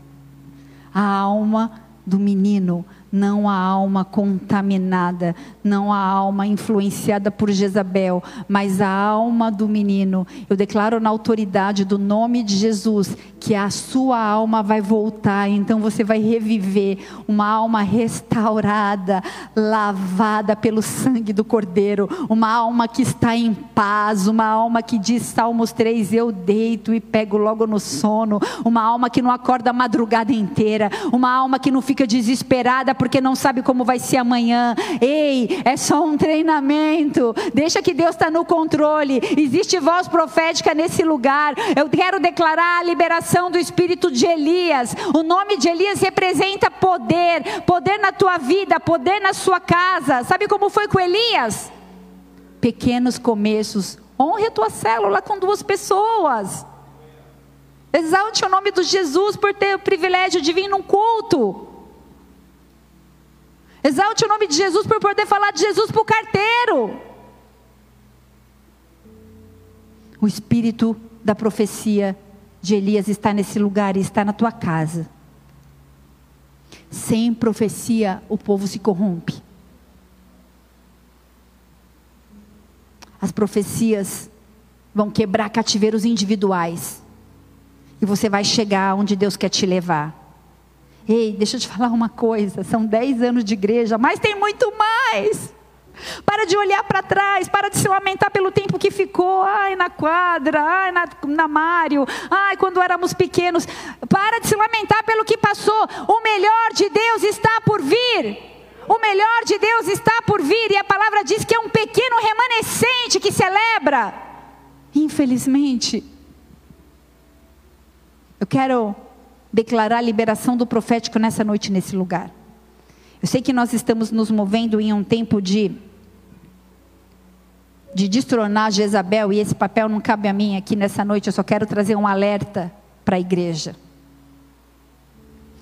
Speaker 1: A alma do menino não a alma contaminada, não a alma influenciada por Jezabel, mas a alma do menino. Eu declaro na autoridade do nome de Jesus que a sua alma vai voltar, então você vai reviver uma alma restaurada, lavada pelo sangue do Cordeiro, uma alma que está em paz, uma alma que diz Salmos 3: Eu deito e pego logo no sono, uma alma que não acorda a madrugada inteira, uma alma que não fica desesperada porque não sabe como vai ser amanhã. Ei, é só um treinamento. Deixa que Deus está no controle. Existe voz profética nesse lugar. Eu quero declarar a liberação do espírito de Elias. O nome de Elias representa poder, poder na tua vida, poder na sua casa. Sabe como foi com Elias? Pequenos começos. Honre a tua célula com duas pessoas. Exalte o nome de Jesus por ter o privilégio de vir num culto. Exalte o nome de Jesus por poder falar de Jesus para o carteiro. O espírito da profecia de Elias está nesse lugar e está na tua casa. Sem profecia, o povo se corrompe. As profecias vão quebrar cativeiros individuais. E você vai chegar onde Deus quer te levar. Ei, deixa eu te falar uma coisa: são 10 anos de igreja, mas tem muito mais. Para de olhar para trás, para de se lamentar pelo tempo que ficou. Ai, na quadra, ai, na, na Mário, ai, quando éramos pequenos. Para de se lamentar pelo que passou. O melhor de Deus está por vir. O melhor de Deus está por vir. E a palavra diz que é um pequeno remanescente que celebra. Infelizmente. Eu quero declarar a liberação do profético nessa noite, nesse lugar. Eu sei que nós estamos nos movendo em um tempo de de destronar Jezabel e esse papel não cabe a mim aqui nessa noite, eu só quero trazer um alerta para a igreja.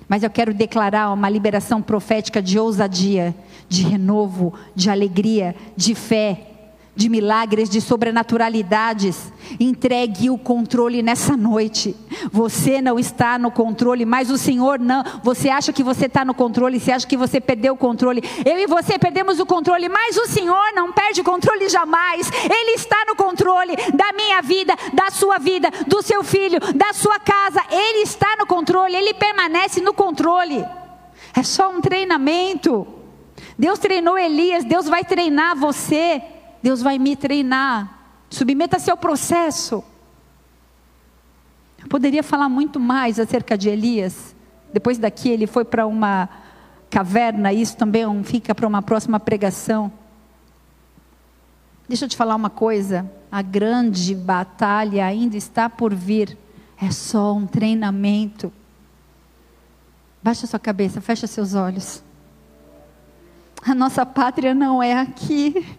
Speaker 1: Mas eu quero declarar uma liberação profética de ousadia, de renovo, de alegria, de fé, de milagres, de sobrenaturalidades. Entregue o controle nessa noite. Você não está no controle, mas o Senhor não. Você acha que você está no controle, você acha que você perdeu o controle. Eu e você perdemos o controle, mas o Senhor não perde o controle jamais. Ele está no controle da minha vida, da sua vida, do seu filho, da sua casa. Ele está no controle, ele permanece no controle. É só um treinamento. Deus treinou Elias, Deus vai treinar você. Deus vai me treinar. Submeta-se ao processo. Eu poderia falar muito mais acerca de Elias. Depois daqui ele foi para uma caverna, isso também fica para uma próxima pregação. Deixa eu te falar uma coisa. A grande batalha ainda está por vir. É só um treinamento. Baixa sua cabeça, fecha seus olhos. A nossa pátria não é aqui.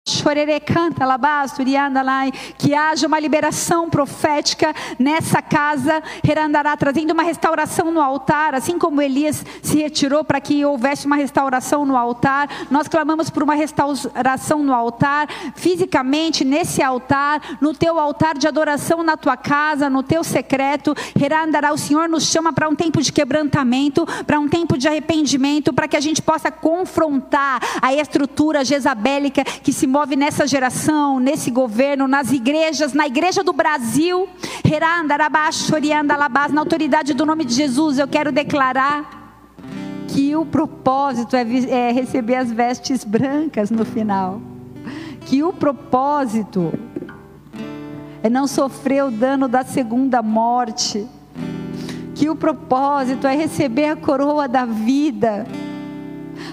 Speaker 1: que haja uma liberação profética nessa casa, trazendo uma restauração no altar, assim como Elias se retirou para que houvesse uma restauração no altar. Nós clamamos por uma restauração no altar, fisicamente nesse altar, no teu altar de adoração na tua casa, no teu secreto. O Senhor nos chama para um tempo de quebrantamento, para um tempo de arrependimento, para que a gente possa confrontar a estrutura jezabélica que se move nessa geração, nesse governo, nas igrejas, na igreja do Brasil, na autoridade do nome de Jesus, eu quero declarar que o propósito é, é receber as vestes brancas no final. Que o propósito é não sofrer o dano da segunda morte. Que o propósito é receber a coroa da vida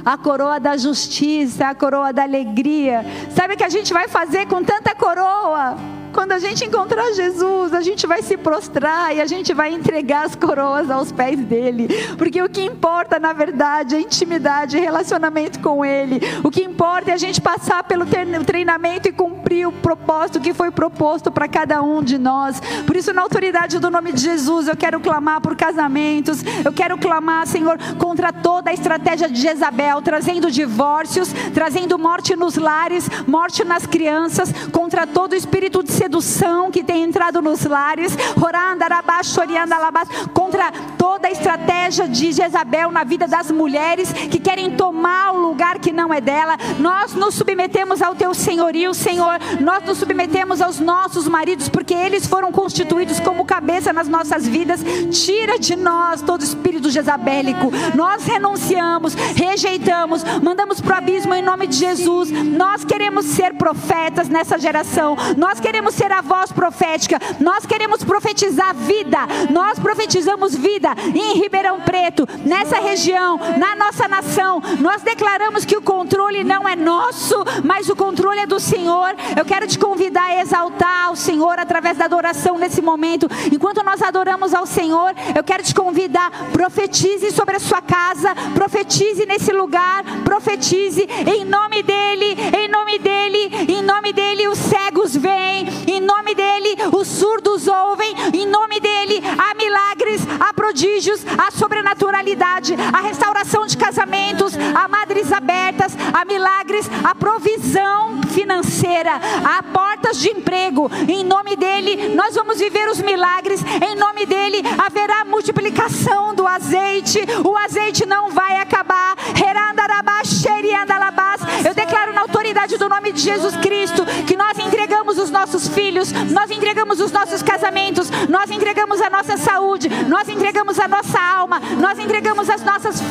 Speaker 1: a coroa da justiça, a coroa da alegria. Sabe o que a gente vai fazer com tanta coroa? Quando a gente encontrar Jesus, a gente vai se prostrar e a gente vai entregar as coroas aos pés dele. Porque o que importa, na verdade, é intimidade, relacionamento com ele. O que importa é a gente passar pelo treinamento e cumprir o propósito que foi proposto para cada um de nós. Por isso, na autoridade do nome de Jesus, eu quero clamar por casamentos. Eu quero clamar, Senhor, contra toda a estratégia de Jezabel, trazendo divórcios, trazendo morte nos lares, morte nas crianças, contra todo espírito de sedução que tem entrado nos lares, contra toda a estratégia de Jezabel na vida das mulheres que querem tomar o lugar que não é dela. Nós nos submetemos ao teu senhorio, Senhor. Nós nos submetemos aos nossos maridos, porque eles foram constituídos como cabeça nas nossas vidas. Tira de nós todo espírito jezabélico. Nós renunciamos, rejeitamos, mandamos para o abismo em nome de Jesus. Nós queremos ser profetas nessa geração. Nós queremos queremos ser a voz profética, nós queremos profetizar vida, nós profetizamos vida em Ribeirão Preto, nessa região, na nossa nação. Nós declaramos que o controle não é nosso, mas o controle é do Senhor. Eu quero te convidar a exaltar ao Senhor através da adoração nesse momento. Enquanto nós adoramos ao Senhor, eu quero te convidar, profetize sobre a sua casa, profetize nesse lugar, profetize em nome dEle, em nome dEle, em nome dEle os cegos vêm, em nome dele os surdos ouvem, em nome dele há milagres, há prodígios, há sobrenaturalidade, há restauração de casamentos, há madres abertas, há milagres, há provisão financeira, há portas de emprego. Em nome dele nós vamos viver os milagres, em nome dele haverá multiplicação do azeite, o azeite não vai acabar. Eu declaro na autoridade do nome de Jesus Cristo que nós entregamos os nossos filhos, nós entregamos os nossos casamentos, nós entregamos a nossa saúde, nós entregamos a nossa alma, nós entregamos as nossas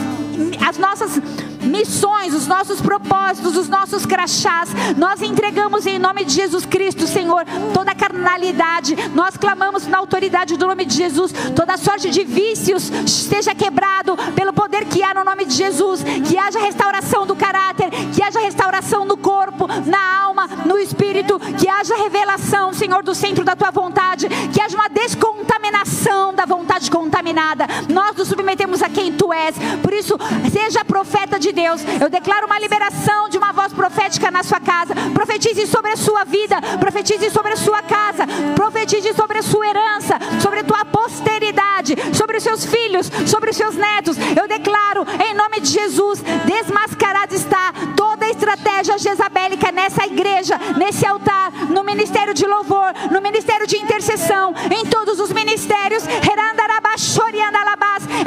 Speaker 1: as nossas missões, os nossos propósitos, os nossos crachás. Nós entregamos em nome de Jesus Cristo, Senhor, toda a carnalidade. Nós clamamos na autoridade do nome de Jesus, toda sorte de vícios esteja quebrado pelo poder que há no nome de Jesus. Que haja restauração do caráter, que haja restauração no corpo, na alma, no espírito, que haja revelação, Senhor, do centro da tua vontade, que haja uma descontaminação da vontade contaminada. Nós nos submetemos a quem tu és. Por isso, seja profeta de Deus. Eu declaro uma liberação de uma voz profética na sua casa. Profetize sobre a sua vida, profetize sobre a sua casa, profetize sobre a sua herança, sobre a tua posteridade, sobre os seus filhos, sobre os seus netos. Eu declaro em nome de Jesus, desmascarada está toda a estratégia jezabélica nessa igreja, nesse altar, no ministério de louvor, no ministério de intercessão, em todos os ministérios.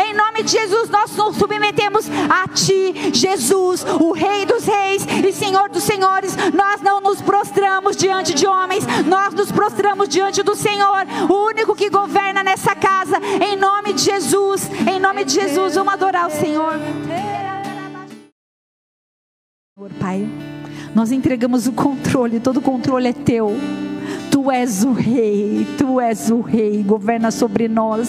Speaker 1: Em nome de Jesus, nós nos submetemos a Ti, Jesus, o Rei dos Reis e Senhor dos Senhores. Nós não nos prostramos diante de homens, nós nos prostramos diante do Senhor, o único que governa nessa casa. Em nome de Jesus, em nome de Jesus, vamos adorar o Senhor. Pai, nós entregamos o controle, todo o controle é teu. Tu Tu és o Rei, Tu és o Rei, governa sobre nós.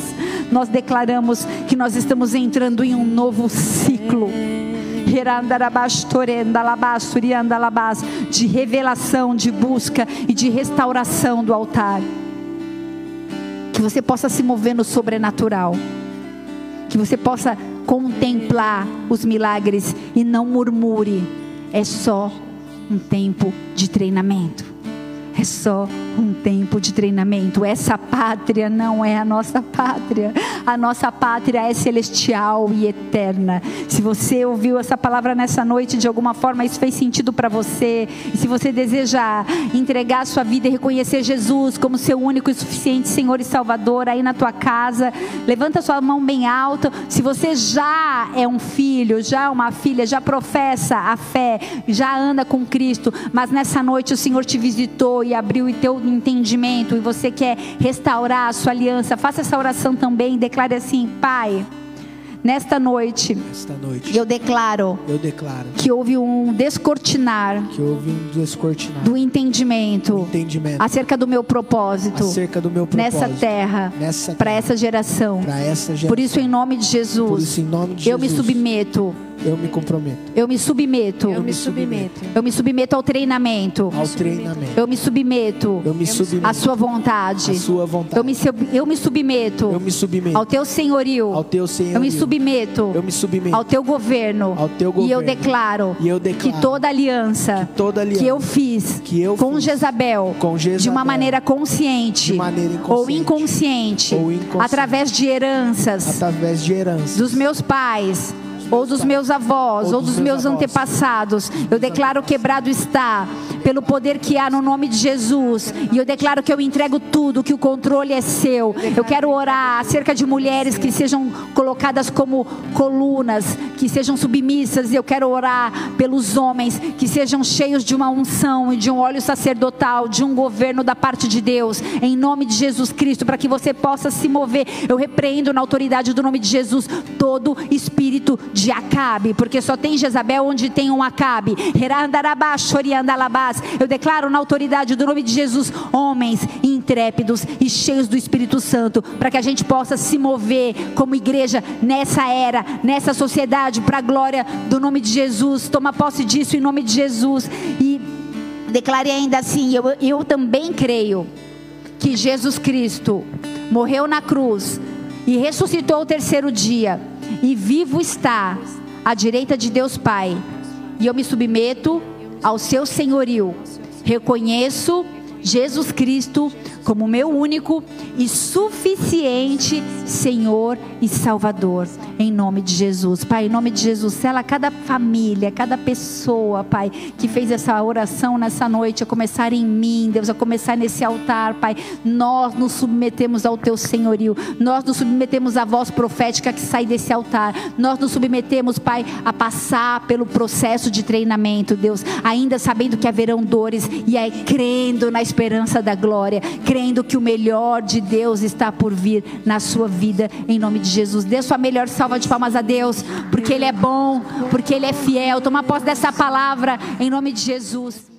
Speaker 1: Nós declaramos que nós estamos entrando em um novo ciclo de revelação, de busca e de restauração do altar. Que você possa se mover no sobrenatural. Que você possa contemplar os milagres e não murmure. É só um tempo de treinamento. É só um tempo de treinamento. Essa pátria não é a nossa pátria. A nossa pátria é celestial e eterna. Se você ouviu essa palavra nessa noite, de alguma forma isso fez sentido para você. E se você deseja entregar a sua vida e reconhecer Jesus como seu único e suficiente Senhor e Salvador aí na tua casa, levanta sua mão bem alta. Se você já é um filho, já uma filha, já professa a fé, já anda com Cristo, mas nessa noite o Senhor te visitou e abriu o teu entendimento e você quer restaurar a sua aliança, faça essa oração também. Declare assim: Pai. Nesta noite,
Speaker 2: Nesta noite
Speaker 1: eu, declaro
Speaker 2: eu declaro
Speaker 1: que houve um descortinar,
Speaker 2: que houve um descortinar
Speaker 1: do entendimento,
Speaker 2: do entendimento
Speaker 1: acerca do meu propósito,
Speaker 2: do meu propósito
Speaker 1: nessa terra,
Speaker 2: nessa
Speaker 1: para essa geração.
Speaker 2: essa geração.
Speaker 1: Por isso, em nome de Jesus,
Speaker 2: nome de
Speaker 1: eu
Speaker 2: Jesus,
Speaker 1: me submeto
Speaker 2: eu me comprometo.
Speaker 1: Eu me submeto.
Speaker 3: Eu me submeto.
Speaker 1: Eu me submeto ao treinamento.
Speaker 2: Ao treinamento.
Speaker 1: Eu me submeto.
Speaker 2: Eu me submeto.
Speaker 1: À sua vontade.
Speaker 2: À sua vontade.
Speaker 1: Eu me, eu me submeto.
Speaker 2: Eu me submeto.
Speaker 1: Ao teu senhorio.
Speaker 2: Ao teu senhorio.
Speaker 1: Eu me submeto.
Speaker 2: Eu me submeto.
Speaker 1: Ao teu governo.
Speaker 2: Ao teu governo.
Speaker 1: E eu declaro.
Speaker 2: E eu declaro.
Speaker 1: Que toda aliança.
Speaker 2: Que toda aliança.
Speaker 1: Que eu fiz.
Speaker 2: Que eu
Speaker 1: com Jezabel.
Speaker 2: Com Jezabel.
Speaker 1: De uma maneira consciente.
Speaker 2: De maneira inconsciente.
Speaker 1: Ou inconsciente.
Speaker 2: Ou inconsciente.
Speaker 1: Através de heranças.
Speaker 2: Através de heranças.
Speaker 1: Dos meus pais ou dos meus avós, ou, dos, meus antepassados. Eu declaro quebrado está, pelo poder que há no nome de Jesus. E eu declaro que eu entrego tudo, que o controle é seu. Eu quero orar acerca de mulheres que sejam colocadas como colunas, que sejam submissas. Eu quero orar pelos homens que sejam cheios de uma unção e de um óleo sacerdotal, de um governo da parte de Deus, em nome de Jesus Cristo, para que você possa se mover. Eu repreendo na autoridade do nome de Jesus todo espírito de Acabe, porque só tem Jezabel onde tem um Acabe. Eu declaro na autoridade do nome de Jesus homens intrépidos e cheios do Espírito Santo, para que a gente possa se mover como igreja nessa era, nessa sociedade, para a glória do nome de Jesus. Toma posse disso em nome de Jesus. E declare ainda assim: eu, eu também creio que Jesus Cristo morreu na cruz e ressuscitou o terceiro dia e vivo está à direita de Deus Pai. E eu me submeto ao seu senhorio. Reconheço Jesus Cristo como meu único e suficiente Senhor e Salvador. Em nome de Jesus, Pai, em nome de Jesus, sela cada família, cada pessoa, Pai, que fez essa oração nessa noite, a começar em mim, Deus, a começar nesse altar, Pai. Nós nos submetemos ao Teu senhorio, nós nos submetemos à voz profética que sai desse altar, nós nos submetemos, Pai, a passar pelo processo de treinamento, Deus, ainda sabendo que haverão dores e aí crendo na esperança da glória, crendo que o melhor de Deus está por vir na sua vida, em nome de Jesus. Dê sua melhor salva de palmas a Deus, porque Ele é bom, porque Ele é fiel. Toma posse dessa palavra, em nome de Jesus.